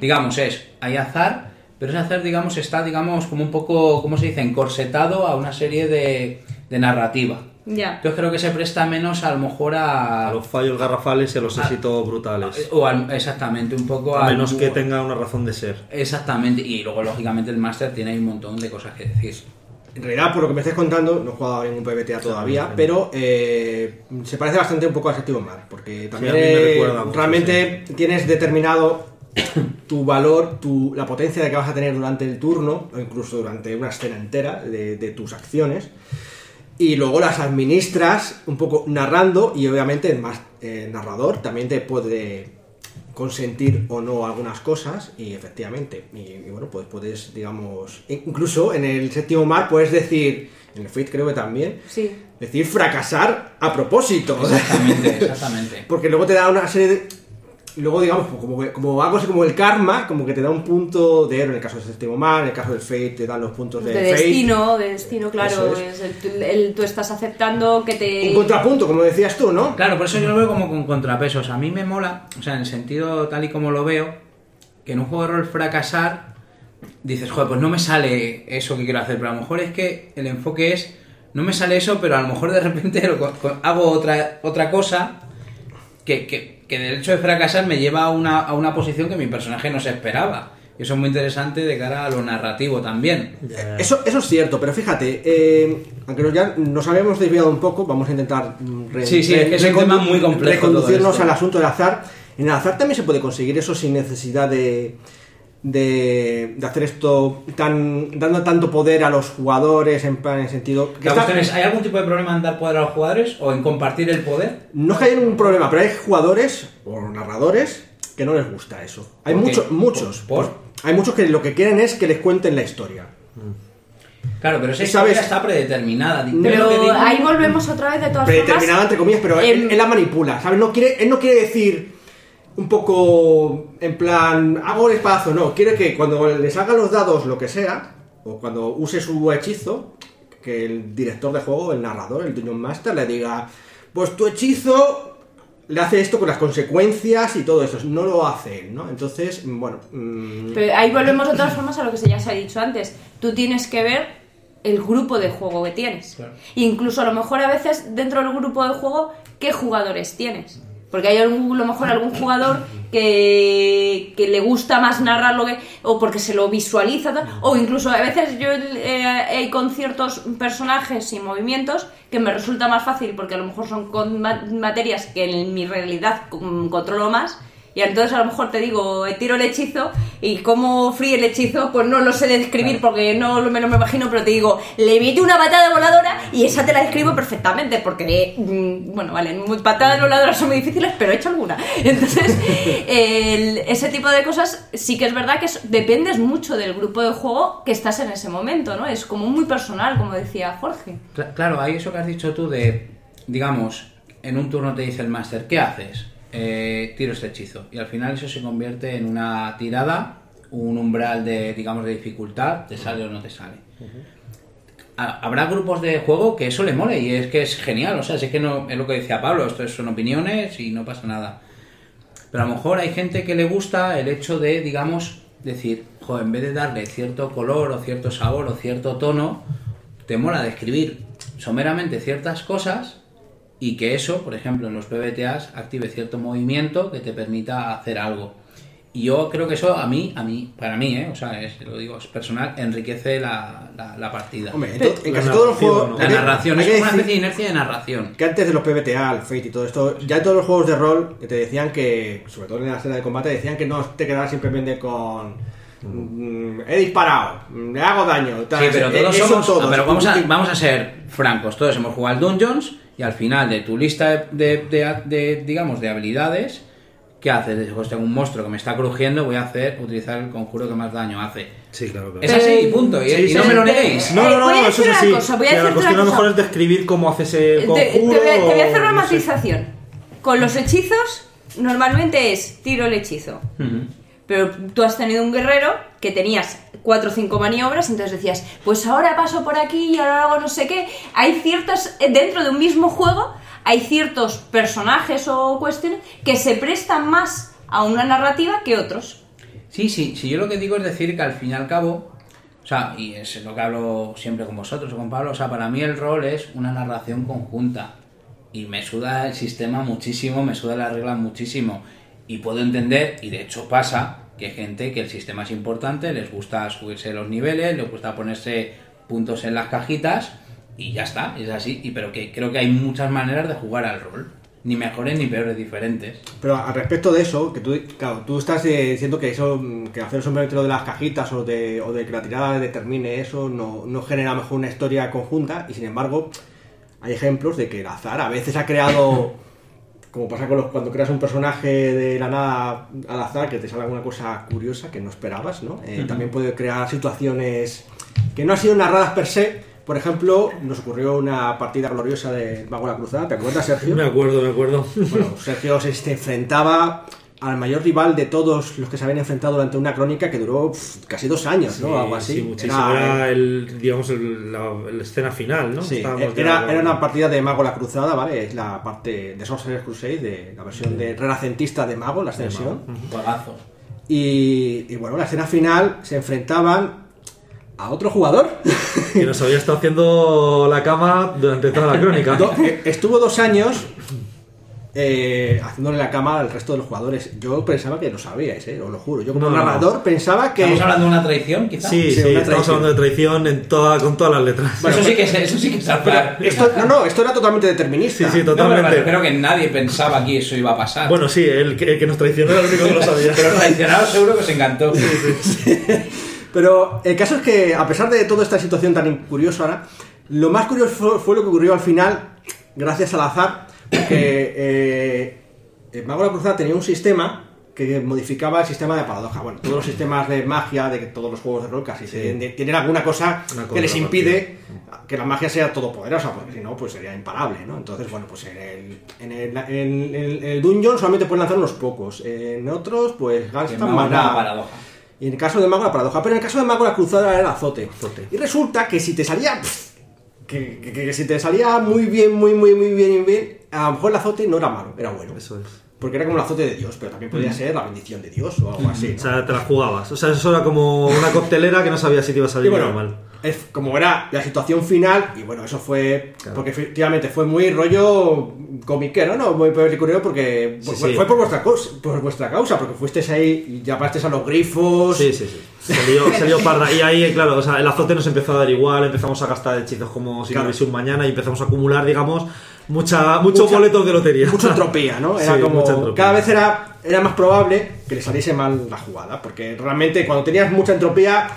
Digamos, es, hay azar, pero ese azar, digamos, está, digamos, como un poco, ¿cómo se dice?, encorsetado a una serie de, de narrativa. Ya. Entonces creo que se presta menos a lo mejor a... a los fallos garrafales y a los éxitos brutales. o al- exactamente, un poco A al- menos que tenga una razón de ser. Exactamente, y luego lógicamente el máster tiene ahí un montón de cosas que decir. En realidad, por lo que me estáis contando, no he jugado en un PBTA todavía, sí. pero eh, se parece bastante un poco al séptimo mar, porque también a me eh, recuerda mucho, realmente tienes determinado tu valor, tu, la potencia que vas a tener durante el turno, o incluso durante una escena entera de, de tus acciones, y luego las administras un poco narrando, y obviamente el más eh, narrador también te puede consentir o no algunas cosas y efectivamente y, y bueno pues puedes digamos incluso en el séptimo mar puedes decir en el Fate creo que también Sí. decir fracasar a propósito Exactamente, exactamente. porque luego te da una serie de luego digamos como, que- como algo así como el karma como que te da un punto de héroe en el caso del séptimo mar en el caso del Fate te dan los puntos de, De Fate destino, de destino, claro. Es. es el- el- tú estás aceptando que te. un contrapunto como decías tú ¿no? Claro, por eso yo lo veo como con contrapesos. A mí me mola, o sea, en el sentido tal y como lo veo, que en un juego de rol fracasar, dices, joder, pues no me sale eso que quiero hacer, pero a lo mejor es que el enfoque es, no me sale eso, pero a lo mejor de repente lo hago otra, otra cosa que, que, que del hecho de fracasar me lleva a una, a una posición que mi personaje no se esperaba. Y eso es muy interesante de cara a lo narrativo también. Ya. Eso, eso es cierto, pero fíjate, eh, aunque nos ya nos habíamos desviado un poco, vamos a intentar mm, re- Sí, sí, es que es un recondu- tema muy complejo reconducirnos al asunto del azar. En el azar también se puede conseguir eso sin necesidad de, de, de hacer esto tan dando tanto poder a los jugadores en plan en sentido que La está- cuestión es, ¿hay algún tipo de problema en dar poder a los jugadores o en compartir el poder? no es que haya ningún problema, pero hay jugadores o narradores que no les gusta eso. Hay muchos, muchos. ¿Por? Pues, hay muchos que lo que quieren es que les cuenten la historia. Claro, pero esa ¿Sabes? historia está predeterminada. Pero que ahí volvemos otra vez de todas predeterminada formas. entre comillas, pero él, él la manipula, ¿sabes? No quiere, él no quiere decir un poco en plan hago el espacio, no, quiere que cuando le salgan los dados lo que sea, o cuando use su hechizo, que el director de juego, el narrador, el Dungeon Master le diga, pues tu hechizo le hace esto con las consecuencias y todo eso, no lo hace él, ¿no? Entonces, bueno, mm, Pero ahí volvemos de todas formas a lo que se ya se ha dicho antes. Tú tienes que ver el grupo de juego que tienes. Claro. Incluso a lo mejor a veces dentro del grupo de juego, ¿qué jugadores tienes? Porque hay algún, a lo mejor algún jugador que, que le gusta más narrar lo que. o porque se lo visualiza, o incluso a veces yo eh, hay con ciertos personajes y movimientos que me resulta más fácil porque a lo mejor son con ma- materias que en mi realidad controlo más. Y entonces a lo mejor te digo, eh, tiro el hechizo y cómo fríe el hechizo, pues no lo sé describir porque no lo- me lo me imagino, pero te digo, le mete una patada voladora y esa te la describo perfectamente porque, mm, bueno, vale, patadas voladoras son muy difíciles, pero he hecho alguna. Entonces, el- ese tipo de cosas sí que es verdad que es- dependes mucho del grupo de juego que estás en ese momento, ¿no? Es como muy personal, como decía Jorge. Cla- Claro, hay eso que has dicho tú de, digamos, en un turno te dice el máster, ¿qué haces? Eh, tiro este hechizo. Y al final eso se convierte en una tirada, un umbral de, digamos, de dificultad, te sale o no te sale. Ha- Habrá grupos de juego que eso le mole y es que es genial, o sea, es que no, es lo que decía Pablo, esto son opiniones y no pasa nada. Pero a lo mejor hay gente que le gusta el hecho de, digamos, decir, joder, en vez de darle cierto color o cierto sabor o cierto tono, te mola describir someramente ciertas cosas y que eso, por ejemplo, en los PBTAs active cierto movimiento que te permita hacer algo. Y yo creo que eso a mí, a mí, para mí, ¿eh? o sea, es, lo digo, es personal, enriquece la, la- la partida. hombre, en, to- en casi todos los juegos... ¿no? la narración, hay es que como una especie de inercia de narración. que antes de los PBTA, el Fate y todo esto, ya en todos los juegos de rol que te decían que, sobre todo en la escena de combate, decían que no te quedaras simplemente con mm, he disparado, le hago daño. tal. Sí, pero Eh, todos eso somos. todos. pero vamos a, vamos a ser francos. Todos hemos jugado al Dungeons y al final de tu lista de, de- de- de, digamos, de habilidades, ¿qué haces? Dices, Pues tengo un monstruo que me está crujiendo, voy a hacer, utilizar el conjuro que más daño hace. Sí, claro, claro. Es así, punto. Y, Sí, y sí, no sí. me lo neguéis. No, no, no, voy a no, eso decir es una así. cosa, voy a Pero la cuestión a lo mejor es describir cómo haces el Te, conjuro. te voy, a, te voy a hacer una sé. matización. Con los hechizos, normalmente es tiro el hechizo. Ujú. Pero tú has tenido un guerrero que tenías cuatro o cinco maniobras, entonces decías, pues ahora paso por aquí y ahora hago no sé qué. Hay ciertos, eh, dentro de un mismo juego, hay ciertos personajes o cuestiones que se prestan más a una narrativa que otros. Sí, sí, sí, yo lo que digo es decir que al fin y al cabo, o sea, y es lo que hablo siempre con vosotros o con Pablo, o sea, para mí el rol es una narración conjunta. Y me suda el sistema muchísimo, me suda la regla muchísimo. Y puedo entender, y de hecho pasa, que gente que el sistema es importante, les gusta subirse los niveles, les gusta ponerse puntos en las cajitas, y ya está, es así. Y pero que creo que hay muchas maneras de jugar al rol. Ni mejores ni peores, diferentes. Pero al respecto de eso, que tú, claro, tú estás eh, diciendo que eso, que hacer simplemente lo de las cajitas o de, o de que la tirada determine eso, no, no genera mejor una historia conjunta, y sin embargo, hay ejemplos de que el azar a veces ha creado, como pasa con los, cuando creas un personaje de la nada al azar, que te sale alguna cosa curiosa que no esperabas, ¿no? Eh, También puede crear situaciones que no han sido narradas per se. Por ejemplo, nos ocurrió una partida gloriosa de Mago la Cruzada, ¿te acuerdas, Sergio? Me acuerdo, me acuerdo. Bueno, Sergio se se enfrentaba al mayor rival de todos los que se habían enfrentado durante una crónica que duró pf, casi dos años, ¿no? Sí, Algo así. sí, muchísimo. Era, el, digamos, el- la, la escena final, ¿no? Sí, Estábamos era, era una partida de Mago la Cruzada, ¿vale? Es la parte de Sorcerer's Crusade, de la versión de renacentista de Mago, la extensión. Juegazo. Y, y bueno, la escena final se enfrentaban a otro jugador. que nos había estado haciendo la cama durante toda la crónica. Do- estuvo dos años eh, haciéndole la cama al resto de los jugadores. Yo pensaba que lo sabíais, eh, os lo juro. Yo como No, no, narrador pensaba que... ¿Estamos hablando de una traición, quizá? Sí, Sí, sí, estamos traición. hablando de traición en toda, con todas las letras. eso, sí que es, eso sí que es. Esto, no, no, esto era totalmente determinista. Sí, sí, No, pero totalmente. refiero que nadie pensaba que eso iba a pasar. Bueno, sí, el que, el que nos traicionó era el único que lo sabía. pero traicionado seguro que os encantó. Pero el caso es que, a pesar de toda esta situación tan curiosa ahora, lo más curioso fue, fue lo que ocurrió al final, gracias al azar, porque eh, el Mago de la Cruzada tenía un sistema que modificaba el sistema de paradoja. Bueno, todos los sistemas de magia, de que todos los juegos de rol casi tienen alguna cosa que les impide que la magia sea todopoderosa, porque si no, pues sería imparable, ¿no? Entonces, bueno, pues en el, en el, en el- en el dungeon solamente pueden lanzar unos pocos, en otros, pues Que gastan paradoja. Y en el caso de Mago la paradoja, pero en el caso de Mago la cruzada era el azote. Azote. Y resulta que si te salía. pff, Que, que- que si te salía muy bien, muy, muy, muy bien, muy bien, a lo mejor el azote no era malo, era bueno. Eso es. Porque era como el azote de Dios, pero también podía ser la bendición de Dios o algo así. O sea, te la jugabas. O sea, eso era como una coctelera que no sabía si te iba a salir bien bueno, o mal. es como era la situación final, y bueno, eso fue. Claro. Porque efectivamente fue muy rollo comiquero, ¿no? Muy película porque Sí, fue, sí. fue por vuestra, causa, por vuestra causa, porque fuisteis ahí y llamasteis a los grifos. Sí, sí, sí. Se lió, se lió parda. Y ahí, claro, o sea, el azote nos empezó a dar igual, empezamos a gastar hechizos como si Claro. no hubiese un mañana y empezamos a acumular, digamos, mucha, muchos Mucha- boletos de lotería. mucha entropía, ¿no? Era Sí, como cada vez era, era más probable que le saliese mal la jugada, porque realmente cuando tenías mucha entropía,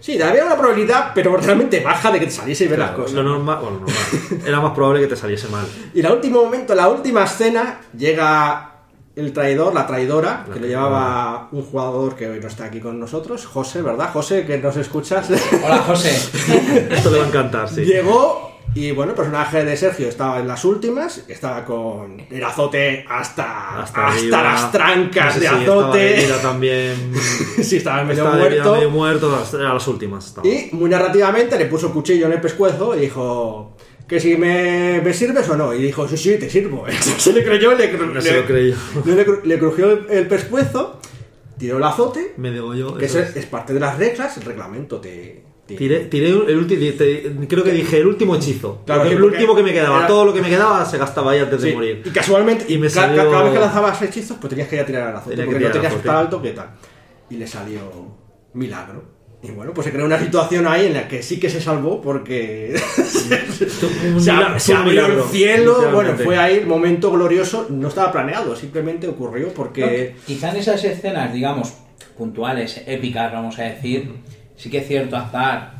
sí, había una probabilidad, pero realmente baja de que te saliese bien las Claro, cosas. Lo normal, bueno, normal. Era más probable que te saliese mal. Y en el último momento, en la última escena, llega el traidor, la traidora, que lo llevaba un jugador que hoy no está aquí con nosotros, José, ¿verdad? José, que nos escuchas. Hola, José. Esto le va a encantar, sí. Llegó y bueno, el personaje de Sergio estaba en las últimas, estaba con el azote hasta, hasta, las trancas No sé de si estaba azote. herida también. sí, estaba medio estaba muerto. medio muerto, a las últimas. estaba. Y muy narrativamente le puso cuchillo en el pescuezo y dijo que si me, me sirves o no. Y dijo, sí, sí, te sirvo. se le creyó, le, No se le- lo creyó. le, le crujió el, el pescuezo, tiró el azote, Me degolló. que eso es. es, parte de las reglas, el reglamento te... Tiré, tiré el último, creo que dije el último hechizo. Claro, Porque sí, el último que me quedaba, era- todo lo que me quedaba se gastaba ahí antes de morir. Y casualmente, Y me salió- cada vez que lanzabas hechizos, pues tenías que ir a tirar al azote, Tenía que porque no tenías que alto, ¿qué tal? Y le salió milagro. Y bueno, pues se creó una situación ahí en la que sí que se salvó porque se, ab- abrió el cielo. Bueno, fue ahí el momento glorioso. No estaba planeado, simplemente ocurrió porque. Quizá en esas escenas, digamos, puntuales, épicas, vamos a decir, sí que es cierto azar,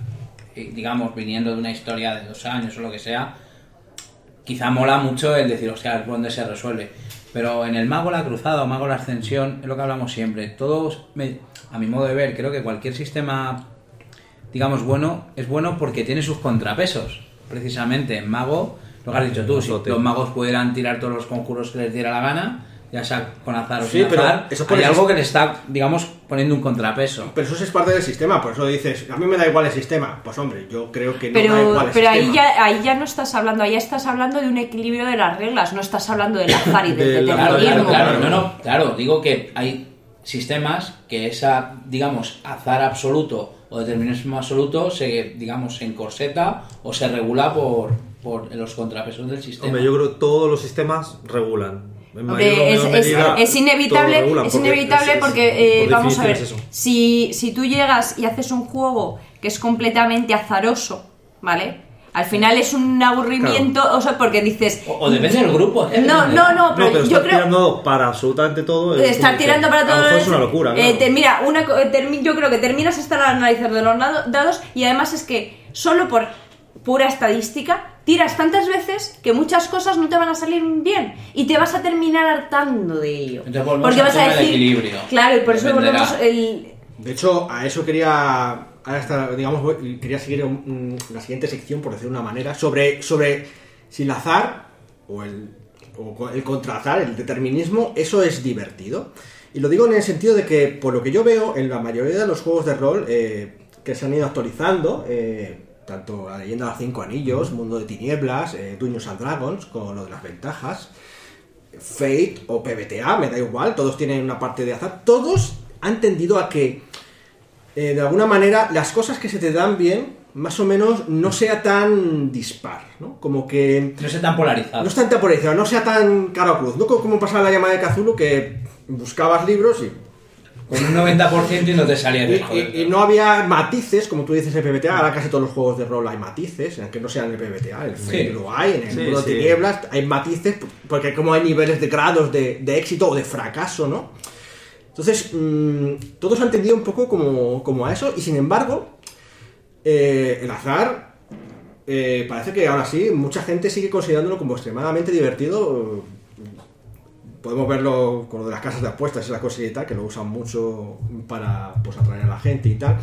eh, digamos, viniendo de una historia de dos años o lo que sea, quizá mola mucho el decir, hostia, a ver dónde se resuelve. Pero en el Mago la Cruzada o Mago la Ascensión, es lo que hablamos siempre. Todos, me- a mi modo de ver, creo que cualquier sistema, digamos, bueno, es bueno porque tiene sus contrapesos. Precisamente en Mago, lo que has dicho tú, si los magos pudieran tirar todos los conjuros que les diera la gana, ya sea con azar o Sí, sin pero azar, eso hay algo que le está, digamos, poniendo un contrapeso. Pero eso es parte del sistema, por eso dices, a mí me da igual el sistema. Pues hombre, yo creo que no da Pero, igual el pero ahí, sistema. ya, ahí ya no estás hablando, ahí estás hablando de un equilibrio de las reglas, no estás hablando del azar y del Claro, claro, claro, no, no, claro, digo que hay sistemas que esa, digamos, azar absoluto o determinismo absoluto se, digamos, se encorseta o se regula por, por los contrapesos del sistema. Hombre, yo creo que todos los sistemas regulan. Es, inevitable, regulan, es porque inevitable porque, eh, por vamos a ver, es si, si tú llegas y haces un juego que es completamente azaroso, ¿vale? Al final es un aburrimiento, o sea, porque dices... O, o depende del grupo. ¿eh? No, no, no, No, pero, pero yo estar creo... tirando para absolutamente todo. es Estar tirando para a lo todo es una locura. eh, te- mira, una, co- termi- yo creo que terminas hasta el analizar de los dados y además es que solo por pura estadística tiras tantas veces que muchas cosas no te van a salir bien y te vas a terminar hartando de ello. Entonces Porque vas a decir, equilibrio. claro, y por eso Dependerá. volvemos el De hecho, a eso quería. Ahora está, digamos, quería seguir la siguiente sección, por decirlo de una manera, sobre, sobre si el azar o el, o el contrazar, el determinismo, eso es divertido. Y lo digo en el sentido de que, por lo que yo veo, en la mayoría de los juegos de rol eh, que se han ido actualizando, eh, tanto la leyenda de los cinco anillos, Mundo de Tinieblas, eh, Dungeons and Dragons, con lo de las ventajas, Fate o PBTA, me da igual, todos tienen una parte de azar, todos han tendido a que eh, de alguna manera las cosas que se te dan bien más o menos no sea tan dispar, ¿no? Como que No sé tan polarizado. no es tan polarizado, no sea tan cara o cruz, no como pasaba la llamada de Cthulhu que buscabas libros y Con un 90% y no te salía y, de y- y no había matices, como tú dices en PBTA, ahora casi todos los juegos de rol hay matices, aunque no sean en el PBTA, en el Fate lo hay, en el Sí, mundo de sí. tinieblas hay matices, porque como hay niveles de grados de, de éxito o de fracaso, ¿no? Entonces, mm, todos han tendido un poco como, como a eso, y sin embargo, eh, el azar eh, parece que ahora sí, mucha gente sigue considerándolo como extremadamente divertido. Podemos verlo con lo de las casas de apuestas y la cosilla y tal, que lo usan mucho para pues, atraer a la gente y tal.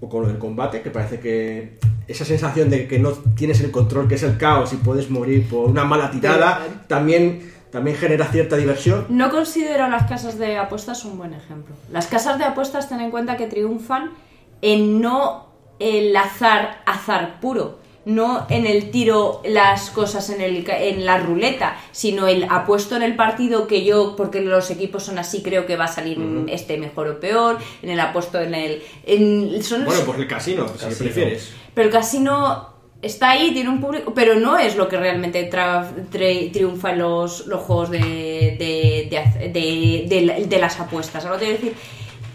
O con lo del combate, que parece que esa sensación de que no tienes el control, que es el caos y puedes morir por una mala tirada, también, también genera cierta diversión. No considero las casas de apuestas un buen ejemplo. Las casas de apuestas ten en cuenta que triunfan en no el azar, azar puro, no en el tiro las cosas en, el, ca- en la ruleta, sino el apuesto en el partido que yo, porque los equipos son así, creo que va a salir este mejor o peor, en el apuesto en el... en- son Bueno, pues el casino, si Casino. prefieres. pero el casino está ahí, tiene un público, pero no es lo que realmente triunfa en los, los juegos de, de, de, de- de- de las apuestas. Algo te quiero decir.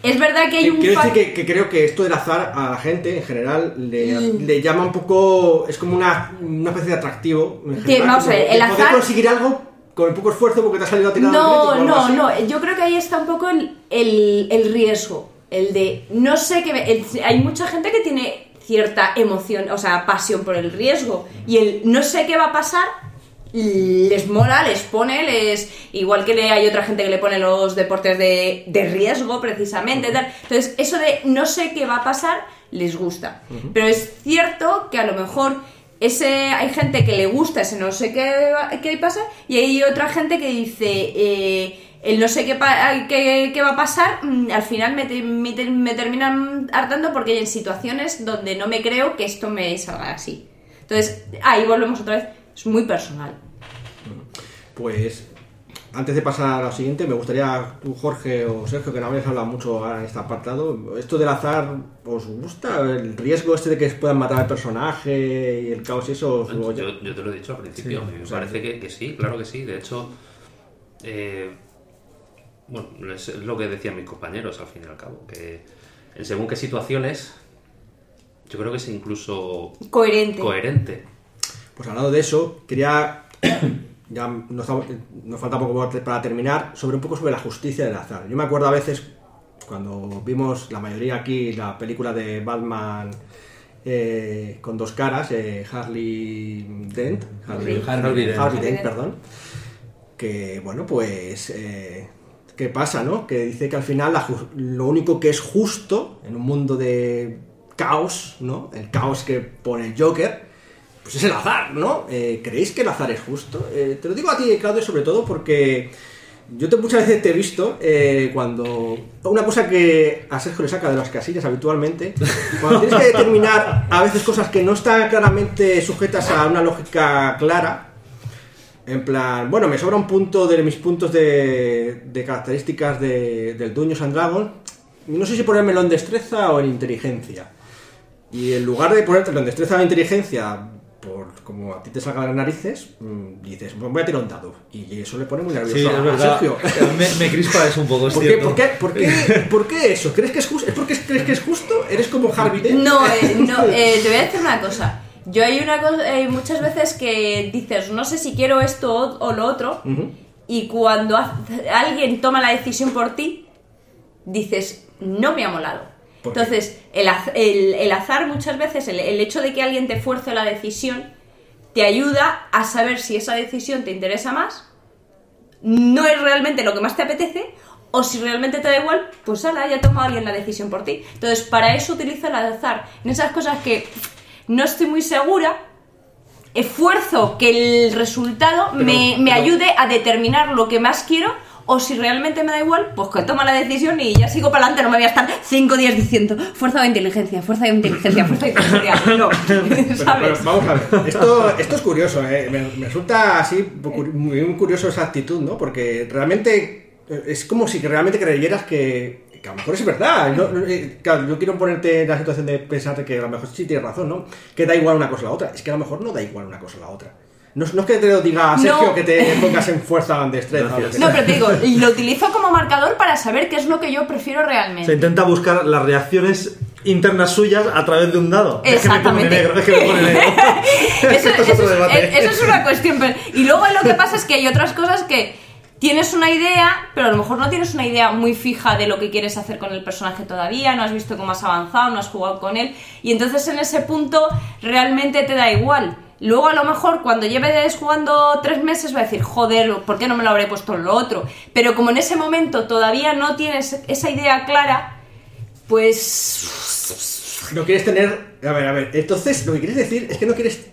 Es verdad que hay un Quiero decir que, que creo que esto del azar a la gente en general le, Mm. le llama un poco. Es como una, una especie de atractivo. en general, vamos a ver, el poder azar- conseguir algo con poco esfuerzo porque te ha salido a tirar No, no, no. Yo creo que ahí está un poco el, el- el riesgo. El de. No sé qué. me- el- hay mucha gente que tiene cierta emoción, o sea, pasión por el riesgo. Y el no sé qué va a pasar. Les mola, les pone, les. Igual que le, hay otra gente que le pone los deportes de, de riesgo, precisamente. tal. Entonces, eso de no sé qué va a pasar, les gusta. Pero es cierto que a lo mejor ese hay gente que le gusta ese no sé qué, qué pasa y hay otra gente que dice eh, el no sé qué, pa- qué, qué va a pasar mm, al final me, te- me te- me terminan hartando porque hay situaciones donde no me creo que esto me salga así entonces ahí volvemos otra vez es muy personal Pues antes de pasar a lo siguiente, me gustaría tú, Jorge o Sergio, que no habéis hablado mucho ahora en este apartado, ¿esto del azar os gusta? ¿El riesgo este de que puedan matar al personaje y el caos y eso? os lo- Yo, yo te lo he dicho al principio, Sí, me o sea, parece que, que sí, claro que sí. De hecho, eh, bueno, es lo que decían mis compañeros al fin y al cabo, que en según qué situaciones, yo creo que es incluso coherente coherente. Pues hablando de eso, quería. Ya nos, falta poco para terminar. Sobre un poco sobre la justicia del azar. Yo me acuerdo a veces cuando vimos la mayoría aquí la película de Batman eh, con dos caras, eh, Harley Dent. Harley, Harvey Dent. Harvey Dent, perdón. Que bueno, pues. eh, ¿Qué pasa, no? Que dice que al final la lo único que es justo en un mundo de caos, ¿no? El caos que pone el Joker, pues es el azar, ¿no? Eh, ¿Creéis que el azar es justo? Eh, te lo digo a ti, Claudio, sobre todo porque yo te, muchas veces te he visto eh, cuando... Una cosa que a Sergio le saca de las casillas habitualmente, cuando tienes que determinar a veces cosas que no están claramente sujetas a una lógica clara, en plan, bueno, me sobra un punto de mis puntos de, de características de- del Dungeons and Dragons. No sé si ponérmelo en destreza o en inteligencia. Y en lugar de ponértelo en destreza o en inteligencia, como a ti te salga de las narices, mm, dices, "Pues voy a tirar un dado. Y eso le pone muy nervioso Sí, a es verdad. Sergio. Me, me crispa eso un poco, es ¿Por qué, por, qué, por, qué, por qué eso? ¿Crees que es justo? ¿Es porque crees que es justo? ¿Eres como Harvey Dent? No, eh, no eh, te voy a decir una cosa. Yo hay una cosa, hay muchas veces que dices, no sé si quiero esto o, o lo otro, y cuando ha- alguien toma la decisión por ti, dices, no me ha molado. Entonces, el, az- el- el azar muchas veces, el, el hecho de que alguien te fuerce la decisión, te ayuda a saber si esa decisión te interesa más, no es realmente lo que más te apetece, o si realmente te da igual, pues ala, ya toma alguien la decisión por ti. Entonces, para eso utilizo el azar. En esas cosas que no estoy muy segura, esfuerzo que el resultado Pero- me, me pero- ayude a determinar lo que más quiero. O si realmente me da igual, pues que toma la decisión y ya sigo para adelante. No me voy a estar cinco días diciendo fuerza de inteligencia, fuerza de inteligencia, fuerza de inteligencia. No, Pero, pero, ¿sabes? vamos a ver, esto, esto es curioso, ¿eh? me, me resulta así muy, curioso esa actitud, ¿no? Porque realmente eh, es como si realmente creyeras que, que a lo mejor es verdad. No, no, eh, claro, yo quiero ponerte en la situación de pensar que a lo mejor sí tienes razón, ¿no? Que da igual una cosa a la otra. Es que a lo mejor no da igual una cosa a la otra. No, es- no es que te lo diga Sergio No. que te pongas en fuerza de destreza. o lo que No, pero te digo, lo utilizo como marcador para saber qué es lo que yo prefiero Se realmente. intenta buscar las reacciones internas suyas a través de un dado. Es que me pone Exactamente. negro, es que me pone negro. eso, Esto es eso otro es- debate. eso es una cuestión. pero- y luego lo que pasa es que hay otras cosas que tienes una idea, pero a lo mejor no tienes una idea muy fija de lo que quieres hacer con el personaje todavía, no has visto cómo has avanzado, no has jugado con él, y entonces en ese punto realmente te da igual. Luego a lo mejor cuando lleves jugando tres meses va a decir, joder, ¿por qué no me lo habré puesto en lo otro? Pero como en ese momento todavía no tienes esa idea clara, pues No quieres tener. A ver, a ver. Entonces, lo que quieres decir es que no quieres,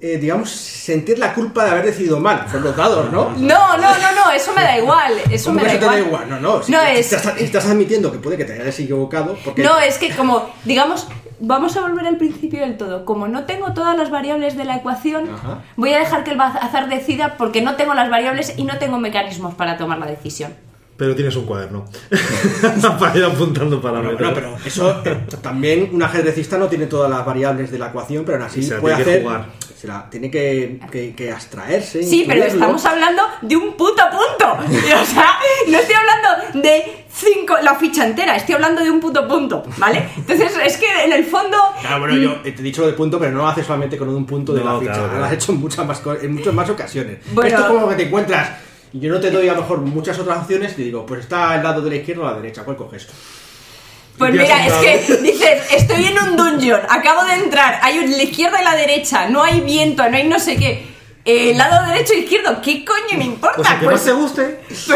eh, digamos, sentir la culpa de haber decidido mal. Son los dados, ¿no? No, no, no, no, eso me da igual. Eso ¿Cómo me da eso te igual. da igual? No, no. Si, No, es- estás, admitiendo que puede que te hayas equivocado, porque. No, es que como, digamos, vamos a volver al principio del todo. Como no tengo todas las variables de la ecuación, Ajá. voy a dejar que el azar decida porque no tengo las variables y no tengo mecanismos para tomar la decisión. Pero tienes un cuaderno. para ir apuntando para Bueno, bueno, pero eso eh, también un ajedrecista no tiene todas las variables de la ecuación, pero aún así se puede tiene que hacer. jugar. Se la tiene que, que, que abstraerse. Sí, pero estamos hablando de un puto punto. O sea, no estoy hablando de cinco, la ficha entera, estoy hablando de un puto punto, ¿vale? Entonces, es que en el fondo... Claro, bueno, yo te he dicho lo de punto, pero no lo haces solamente con un punto de No, la ficha. claro, Lo has hecho en muchas más, en muchas más ocasiones. Bueno. Esto es como que te encuentras. Yo no te doy a lo mejor muchas otras opciones. Te digo, pues está al lado de la izquierda o la derecha. ¿Cuál coges? Pues mira, es que dices, estoy en un dungeon, acabo de entrar, hay un- la izquierda y la derecha, no hay viento, no hay no sé qué. Eh, lado derecho e izquierdo, ¿qué coño me importa? Pues que más te guste. pues,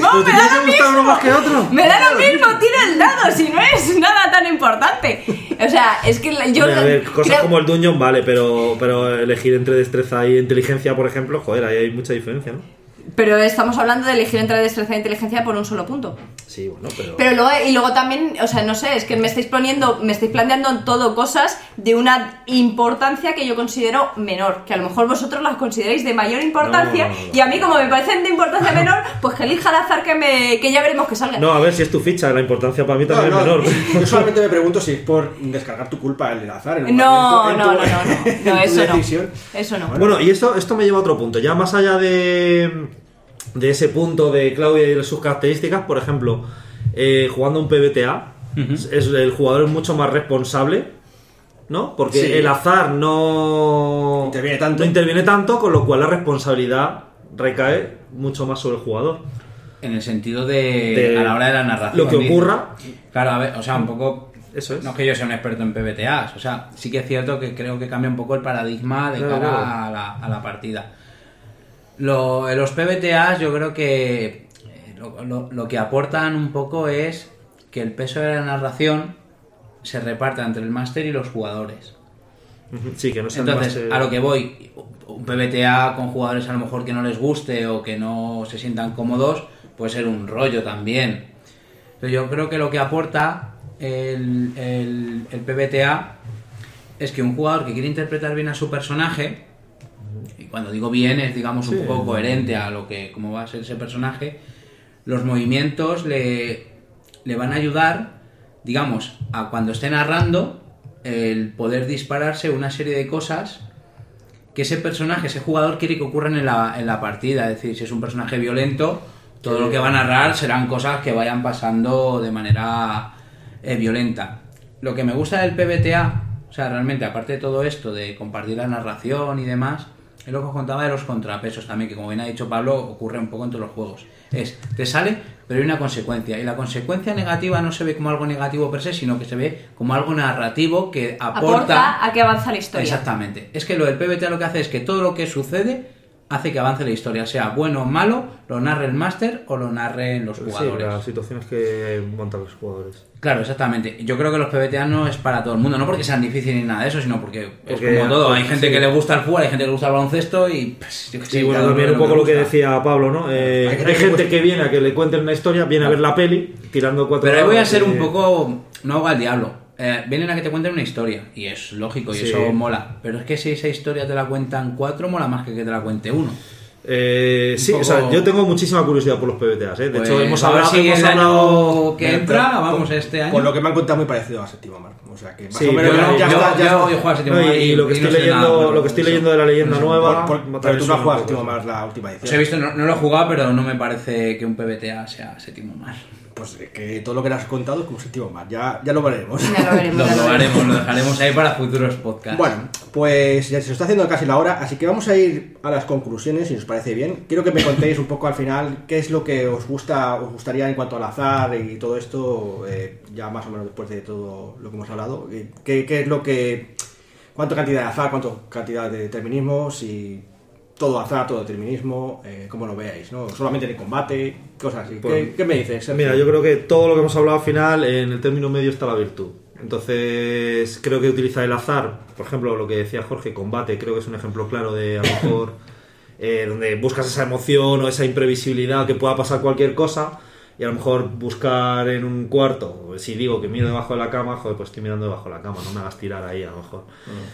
no, Pero me da lo uno mismo. más que otro. Me da lo mismo, tira el dado, si no es nada tan importante. O sea, es que yo... A ver, cosas creo- como el Dungeon vale, pero, pero elegir entre destreza y inteligencia, por ejemplo, joder, ahí hay mucha diferencia, ¿no? Pero estamos hablando de elegir entre destreza e inteligencia por un solo punto. Sí, bueno, pero... Pero luego, y luego también, o sea, no sé, es que me estáis poniendo, me estáis planteando en todo cosas de una importancia que yo considero menor, que a lo mejor vosotros las consideráis de mayor importancia, No, no, no. y a mí como me parecen de importancia menor, pues que elija al azar que me, que ya veremos que salga. No, a ver si es tu ficha, la importancia para mí también no, es menor. Yo solamente me pregunto si es por descargar tu culpa el azar. en un No, en no, tu- no, no, no, eso no. decisión. Eso no. Bueno, y esto, esto me lleva a otro punto. Ya más allá de, de ese punto de Claudia y sus características, por ejemplo, eh, jugando un PBTA, es, el jugador es mucho más responsable, ¿no? Porque Sí. el azar no Interviene tanto. no interviene tanto, con lo cual la responsabilidad recae mucho más sobre el jugador. En el sentido de, De a la hora de la narración. lo que ocurra. Claro, a ver, o sea, un poco. Eso es. No es que yo sea un experto en PBTAs, o sea, sí que es cierto que creo que cambia un poco el paradigma de Claro, cara claro. A, la, a la partida. Lo, los PBTAs yo creo que eh, lo, lo- lo que aportan un poco es que el peso de la narración se reparta entre el máster y los jugadores. Sí, que no Entonces, a lo que voy, un PBTA con jugadores a lo mejor que no les guste o que no se sientan cómodos, puede ser un rollo también. Pero yo creo que lo que aporta el, el, el PBTA es que un jugador que quiere interpretar bien a su personaje, y cuando digo bien es digamos un Sí. poco coherente a lo que cómo va a ser ese personaje, los movimientos le, le van a ayudar, digamos, a cuando esté narrando, el poder dispararse una serie de cosas que ese personaje, ese jugador quiere que ocurran en la, en la partida. Es decir, si es un personaje violento, todo lo que va a narrar serán cosas que vayan pasando de manera eh, violenta. Lo que me gusta del PBTA, o sea, realmente, aparte de todo esto, de compartir la narración y demás, es lo que os contaba de los contrapesos también, que como bien ha dicho Pablo, ocurre un poco en todos los juegos. Es, te sale, pero hay una consecuencia. Y la consecuencia negativa no se ve como algo negativo per se, sino que se ve como algo narrativo que Aporta a que avanza la historia. Exactamente. Es que lo del PBTA lo que hace es que todo lo que sucede hace que avance la historia, sea bueno o malo, lo narre el máster o lo narren los sí, jugadores. las situaciones que montan los jugadores. Claro, exactamente. Yo creo que los PBTA no es para todo el mundo, no porque sean difíciles ni nada de eso, sino porque, Porque, es como todo. Hay gente sí. que le gusta el fútbol, hay gente que le gusta el baloncesto y pues, yo sé, Sí, bueno, cada uno también un poco lo que decía Pablo, ¿no? Eh, Hay que gente pues- que viene a que le cuenten una historia, viene a ver la peli, tirando cuatro Pero ahí voy a ser un poco. No hago al diablo. Eh, vienen a que te cuenten una historia. Y es lógico, y Sí. eso mola. Pero es que si esa historia te la cuentan cuatro, mola más que que te la cuente uno. Eh, sí, poco- o sea, yo tengo muchísima curiosidad por los PBTAs. ¿eh? De Pues, hecho, hemos a ver hablado. si hemos el hablado- año que entra, vamos, este año. Por lo que me han contado, muy parecido a Séptimo Mar. O sea que más Sí, o menos yo- ya, yo- ya yo- está. Ya yo está. he jugado a Séptimo No, y, Mar y lo que y estoy leyendo, lo que estoy eso. leyendo de la leyenda No nueva. Por- por- pero tú no has jugado poco Séptimo. Mar la última edición. Os he visto, no, no lo he jugado, pero no me parece que un PBTA sea séptimo mar. Pues que todo lo que le has contado es como Séptimo Mar. Ya, ya lo veremos. Ya lo veremos. Lo ya lo dejaremos ahí para futuros podcasts. Bueno, pues ya se está haciendo casi la hora, así que vamos a ir a las conclusiones, si os parece bien. Quiero que me contéis un poco al final qué es lo que os gusta, os gustaría en cuanto al azar y todo esto, eh, ya más o menos después de todo lo que hemos hablado. eh, ¿Qué, qué es lo que... ¿Cuánto cantidad de azar, cuánto cantidad de determinismo, si todo azar, todo determinismo, eh, cómo lo veáis, ¿no? Solamente en el combate, cosas así. ¿Qué, Pues, qué me dices? Sergio? Mira, yo creo que todo lo que hemos hablado al final, en el término medio está la virtud. Entonces, creo que utilizar el azar, por ejemplo, lo que decía Jorge, combate, creo que es un ejemplo claro de a lo mejor eh, donde buscas esa emoción o esa imprevisibilidad que pueda pasar cualquier cosa. Y a lo mejor buscar en un cuarto, si digo que miro debajo de la cama, joder, pues estoy mirando debajo de la cama, no me hagas tirar ahí a lo mejor.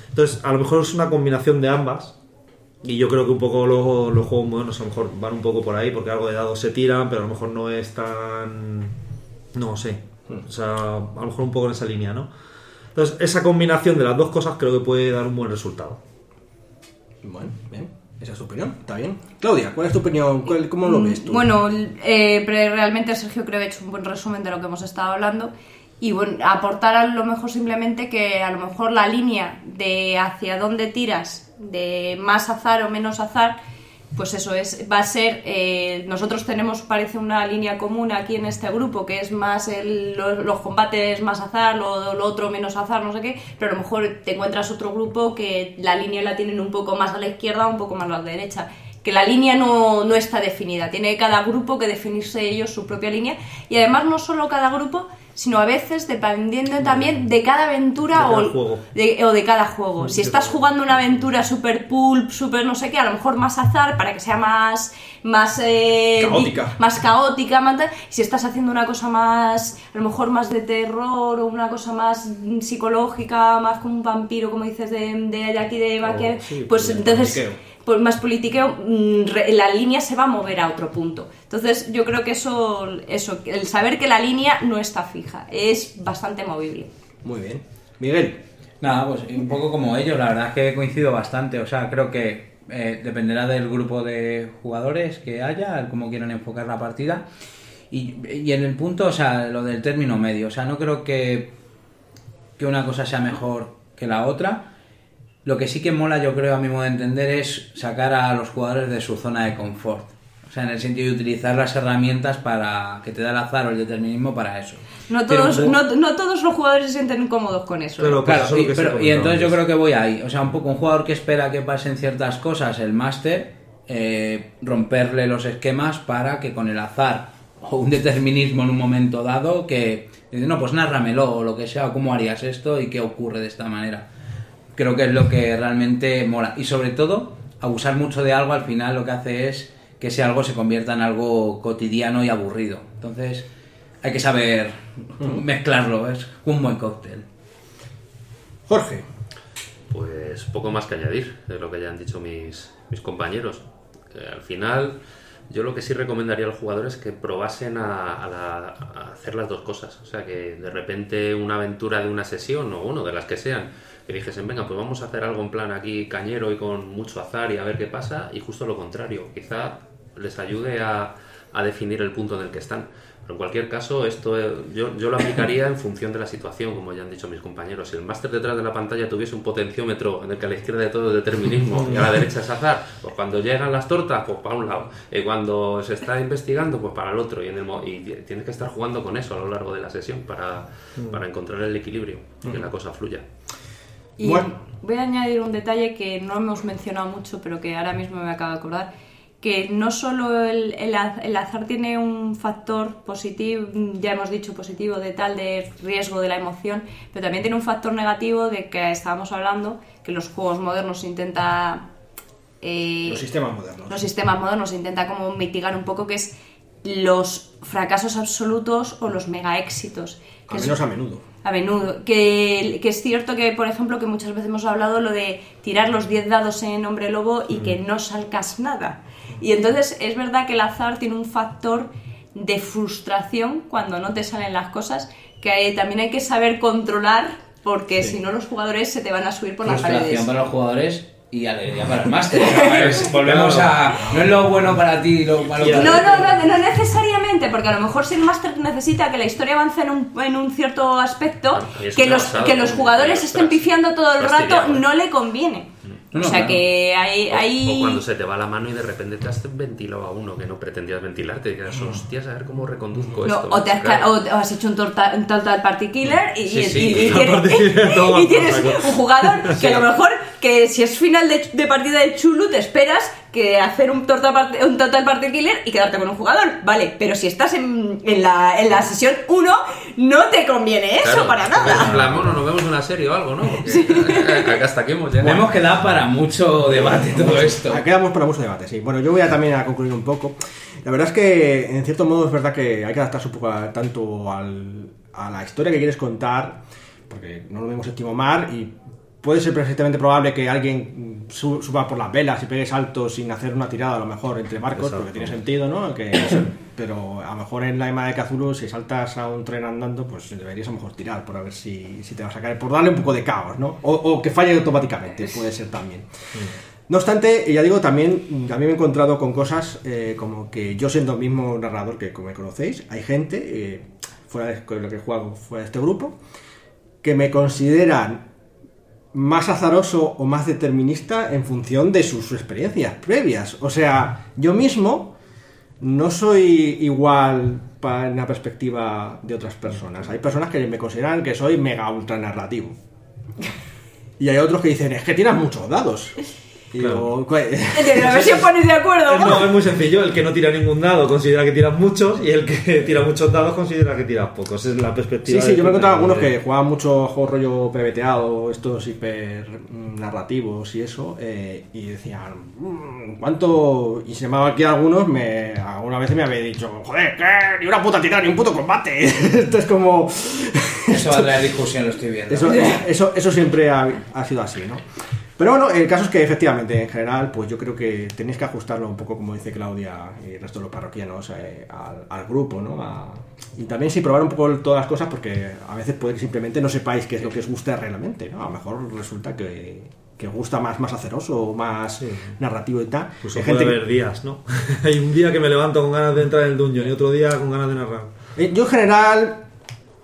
Entonces, a lo mejor es una combinación de ambas, y yo creo que un poco los, los juegos modernos a lo mejor van un poco por ahí, porque algo de dados se tiran, pero a lo mejor no es tan... No sé. O sea, a lo mejor un poco en esa línea, ¿no? Entonces, esa combinación de las dos cosas creo que puede dar un buen resultado. Bueno, bien. Esa es tu opinión, está bien. Claudia, ¿cuál es tu opinión? ¿Cuál- ¿Cómo lo ves tú? Bueno, eh, pero realmente Sergio creo que ha hecho un buen resumen de lo que hemos estado hablando. Y bueno, aportar a lo mejor simplemente que a lo mejor la línea de hacia dónde tiras, de más azar o menos azar, pues eso es, va a ser, eh, nosotros tenemos parece una línea común aquí en este grupo, que es más el- lo- los, combates más azar, lo, lo otro menos azar, no sé qué, pero a lo mejor te encuentras otro grupo que la línea la tienen un poco más a la izquierda, un poco más a la derecha que la línea no, no está definida, tiene cada grupo que definirse ellos su propia línea y además no solo cada grupo, sino a veces dependiendo también de cada aventura De cada o, de, o de cada juego. Si estás jugando una aventura super pulp, super no sé qué, a lo mejor más azar para que sea más más eh, Caótica. más caótica, más tal. si estás haciendo una cosa más a lo mejor más de terror o una cosa más psicológica, más como un vampiro, como dices de, de, de aquí de Baquer, sí, pues de entonces pues más politiqueo, mm, la línea se va a mover a otro punto. Entonces, yo creo que eso, eso, el saber que la línea no está fija, es bastante movible. Muy bien. Miguel, Nada, pues un poco como ellos, la verdad es que coincido bastante. O sea, creo que eh, dependerá del grupo de jugadores que haya, cómo quieran enfocar la partida. Y, y en el punto, o sea, lo del término medio. O sea, no creo que, que una cosa sea mejor que la otra. Lo que sí que mola, yo creo, a mi modo de entender, es sacar a los jugadores de su zona de confort. O sea, en el sentido de utilizar las herramientas para que te da el azar o el determinismo para eso. No Pero todos, po- no, no todos los jugadores se sienten cómodos con eso. ¿eh? Pero- pues Claro, eso y, pero- entonces yo creo que voy ahí. O sea, un poco un jugador que espera que pasen ciertas cosas, el máster, eh, romperle los esquemas para que con el azar o un determinismo en un momento dado, que no, pues nárramelo o lo que sea, o cómo harías esto y qué ocurre de esta manera. Creo que es lo que realmente mola. Y sobre todo, abusar mucho de algo al final lo que hace es que ese algo se convierta en algo cotidiano y aburrido. Entonces, hay que saber mezclarlo, es un buen cóctel. Jorge. Pues poco más que añadir de lo que ya han dicho mis, mis compañeros. Eh, al final, yo lo que sí recomendaría a los jugadores es que probasen a, a la- a hacer las dos cosas. O sea, que de repente una aventura de una sesión o uno de las que sean, que dijesen, venga, pues vamos a hacer algo en plan aquí cañero y con mucho azar y a ver qué pasa, y justo lo contrario. Quizá les ayude a, a definir el punto en el que están. Pero en cualquier caso, esto eh, yo, yo lo aplicaría en función de la situación, como ya han dicho mis compañeros. Si el máster detrás de la pantalla tuviese un potenciómetro en el que a la izquierda de todo es determinismo y a la derecha es azar, pues cuando llegan las tortas, pues para un lado. Y cuando se está investigando, pues para el otro. Y, en el, y ti- tienes que estar jugando con eso a lo largo de la sesión para, para encontrar el equilibrio y que la cosa fluya. Y Bueno. voy a añadir un detalle que no hemos mencionado mucho, pero que ahora mismo me acabo de acordar, que no solo el, el az- el azar tiene un factor positivo, ya hemos dicho positivo, de tal de riesgo de la emoción, pero también tiene un factor negativo de que estábamos hablando, que los juegos modernos intenta... eh, Los sistemas modernos. los sistemas modernos intenta como mitigar un poco que es los fracasos absolutos o los mega éxitos. que Al es- menos a menudo. A menudo. Que, que es cierto que, por ejemplo, que muchas veces hemos hablado lo de tirar los 10 dados en hombre lobo y que no salcas nada. Y entonces es verdad que el azar tiene un factor de frustración cuando no te salen las cosas que hay- también hay que saber controlar porque si no los jugadores se te van a subir por las Frustración paredes. para los jugadores y alegría para el máster. Volvemos a. No es lo bueno para ti, lo malo para No, ti. no, no, no necesariamente, porque a lo mejor si el máster necesita que la historia avance en un, en un cierto aspecto, que los, que los jugadores estén pifiando todo el rato no le conviene. No, o sea claro. que hay... O- hay... O, cuando se te va la mano y de repente te has ventilado a uno que no pretendías ventilarte y quedas, hostias, a ver cómo reconduzco No, esto. o, te has, Claro. o has hecho un, torta- un total party killer y, Sí, y- sí. y- y Total tienes, toma tienes un jugador que a lo mejor que si es final de, de partida de Chulu te esperas que hacer un total, party, un total party killer y quedarte con un jugador, vale, pero si estás en, en, la, en la sesión 1 no te conviene eso Claro, para En nada. plan, bueno, nos vemos en una serie o algo, ¿no? Porque acá hasta aquí hemos llegado. Vemos que da para mucho debate todo esto. Quedamos para mucho debate, sí. Bueno, yo voy a también a concluir un poco. La verdad es que, en cierto modo, es verdad que hay que adaptarse un poco a- tanto al- a la historia que quieres contar, porque no lo vemos en Timomar y puede ser perfectamente probable que alguien su- suba por las velas y pegue saltos sin hacer una tirada, a lo mejor, entre barcos, Exacto. porque tiene sentido, ¿no? Que, pero a lo mejor en la EMA de Cthulhu, si saltas a un tren andando, pues deberías a lo mejor tirar por a ver si, si te vas a caer, por darle un poco de caos, ¿no? O, o que falle automáticamente, puede ser también. No obstante, ya digo, también a mí me he encontrado con cosas eh, como que yo siendo el mismo narrador que como me conocéis, hay gente, eh, fuera de lo que jugado fuera de este grupo, que me consideran más azaroso o más determinista en función de sus experiencias previas. O sea, yo mismo no soy igual en la perspectiva de otras personas. Hay personas que me consideran que soy mega ultra narrativo. Y hay otros que dicen, es que tiras muchos dados. Y digo, "¿Cuál- A ver si os ponéis de acuerdo. No, es muy sencillo. El que no tira ningún dado considera que tiras muchos y el que tira muchos dados considera que tiras pocos. Es la perspectiva. Sí, sí, yo me he encontrado algunos que jugaban mucho juegos rollo PBTado, estos hiper mm, narrativos y eso, eh, y decían, "Mm, ¿cuánto? Y se me aquí algunos, me, alguna vez me había dicho, joder, ¿qué? Ni una puta tirada, ni un puto combate. Esto es como... Eso va a traer discusión, lo estoy viendo. Eso, eso, eso siempre ha, ha sido así, ¿no? Pero bueno, el caso es que efectivamente, en general, pues yo creo que tenéis que ajustarlo un poco, como dice Claudia y el resto de los parroquianos, eh, al, al grupo, ¿no? A- y también sí probar un poco todas las cosas, porque a veces puede que simplemente no sepáis qué es lo que os gusta realmente, ¿no? A lo mejor resulta que, que gusta más, más aceroso, o más narrativo y tal. Pues Hay puede gente que- haber días, ¿no? Hay un día que me levanto con ganas de entrar en el dungeon y otro día con ganas de narrar. Eh, Yo en general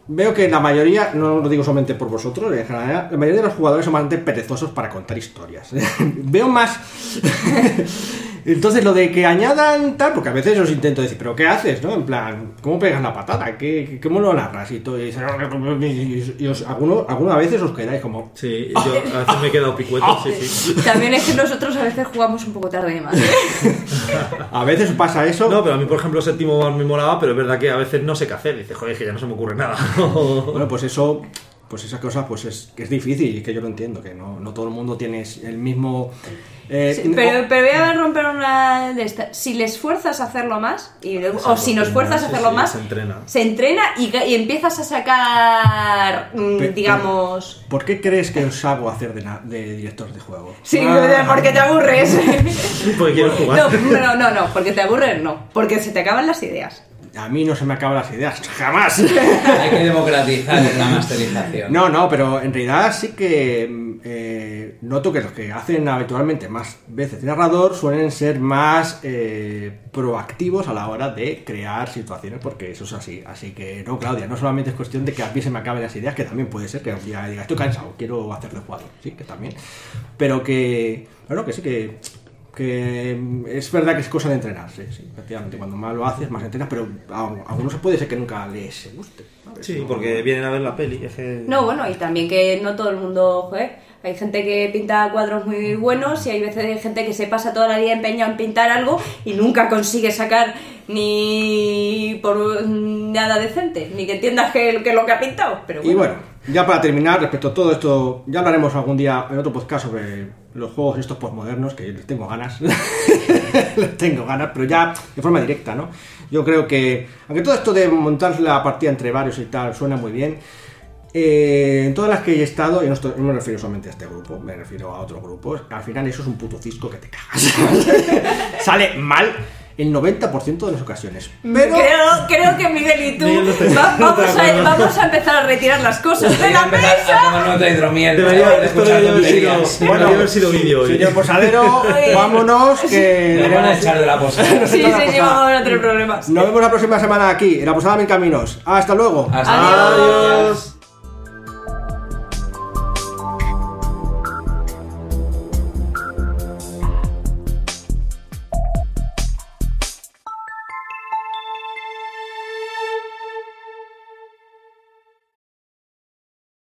veo que la mayoría, no lo digo solamente por vosotros, en general, la mayoría de los jugadores son bastante perezosos para contar historias. veo más... Entonces lo de que añadan tal, porque a veces os intento decir, pero ¿qué haces? ¿no? En plan, ¿cómo pegas la patada? ¿Qué, qué- ¿Cómo lo narras? Y, todo, y, y- y os, alguno, algunas veces os quedáis como... Sí, yo a veces me he quedado picueto, sí, sí. También es que nosotros a veces jugamos un poco tarde más. A veces pasa eso. No, pero a mí, por ejemplo, séptimo me molaba, pero es verdad que a veces no sé qué hacer. Dice, joder, es que ya no se me ocurre nada. Bueno, pues eso, pues esa cosa, pues es que es difícil y que yo lo entiendo, que no, no todo el mundo tiene el mismo... eh, Sí, pero, pero voy a romper una de estas. Si les fuerzas a hacerlo más, y o si nos fuerzas a hacerlo sí, más, se entrena. se entrena y, y empiezas a sacar, mm, digamos... ¿Por qué crees que os hago hacer de, de director de juego? Sí, Ah. porque te aburres. Porque quiero jugar. No, no, no, no, porque te aburres no, porque se te acaban las ideas. A mí no se me acaban las ideas, jamás. Hay que democratizar la masterización. No, no, pero en realidad sí que eh, noto que los que hacen habitualmente más veces de narrador suelen ser más eh, proactivos a la hora de crear situaciones, porque eso es así. Así que no, Claudia, no solamente es cuestión de que a mí se me acaben las ideas, que también puede ser que un día diga, estoy cansado, quiero hacer de jugador, sí, que también. Pero que, bueno, que sí que que es verdad que es cosa de entrenarse, sí, efectivamente. Cuando más lo haces, más entrenas, pero a a algunos se puede ser que nunca les guste. ¿sabes? Sí, No- porque vienen a ver la peli. Es que... No, bueno, y también que no todo el mundo, joder, hay gente que pinta cuadros muy buenos y hay veces hay gente que se pasa toda la vida empeñado en pintar algo y nunca consigue sacar ni por nada decente, ni que entiendas que, que es lo que ha pintado. Pero Y bueno, ya para terminar, respecto a todo esto, ya hablaremos algún día en otro podcast sobre los juegos estos postmodernos, que les tengo ganas. les tengo ganas, pero ya de forma directa, ¿no? Yo creo que, aunque todo esto de montar la partida entre varios y tal suena muy bien, eh, en todas las que he estado, y no, no me refiero solamente a este grupo, me refiero a otros grupos, al final eso es un puto cisco que te cagas. Sale mal el 90% de las ocasiones. Pero Creo, creo que Miguel y tú va- vamos, a, vamos a empezar a retirar las cosas de la mesa. de hidromiel. Debería, esto debería haber sido, tonterías. debería haber sido vídeo hoy. señor posadero, vámonos, que Nos van a echar de la posada. Sí, sí, sí, vamos a tener problemas. Nos vemos la próxima semana aquí, en la Posada Mil Caminos. Hasta luego. Hasta Adiós. luego. Adiós.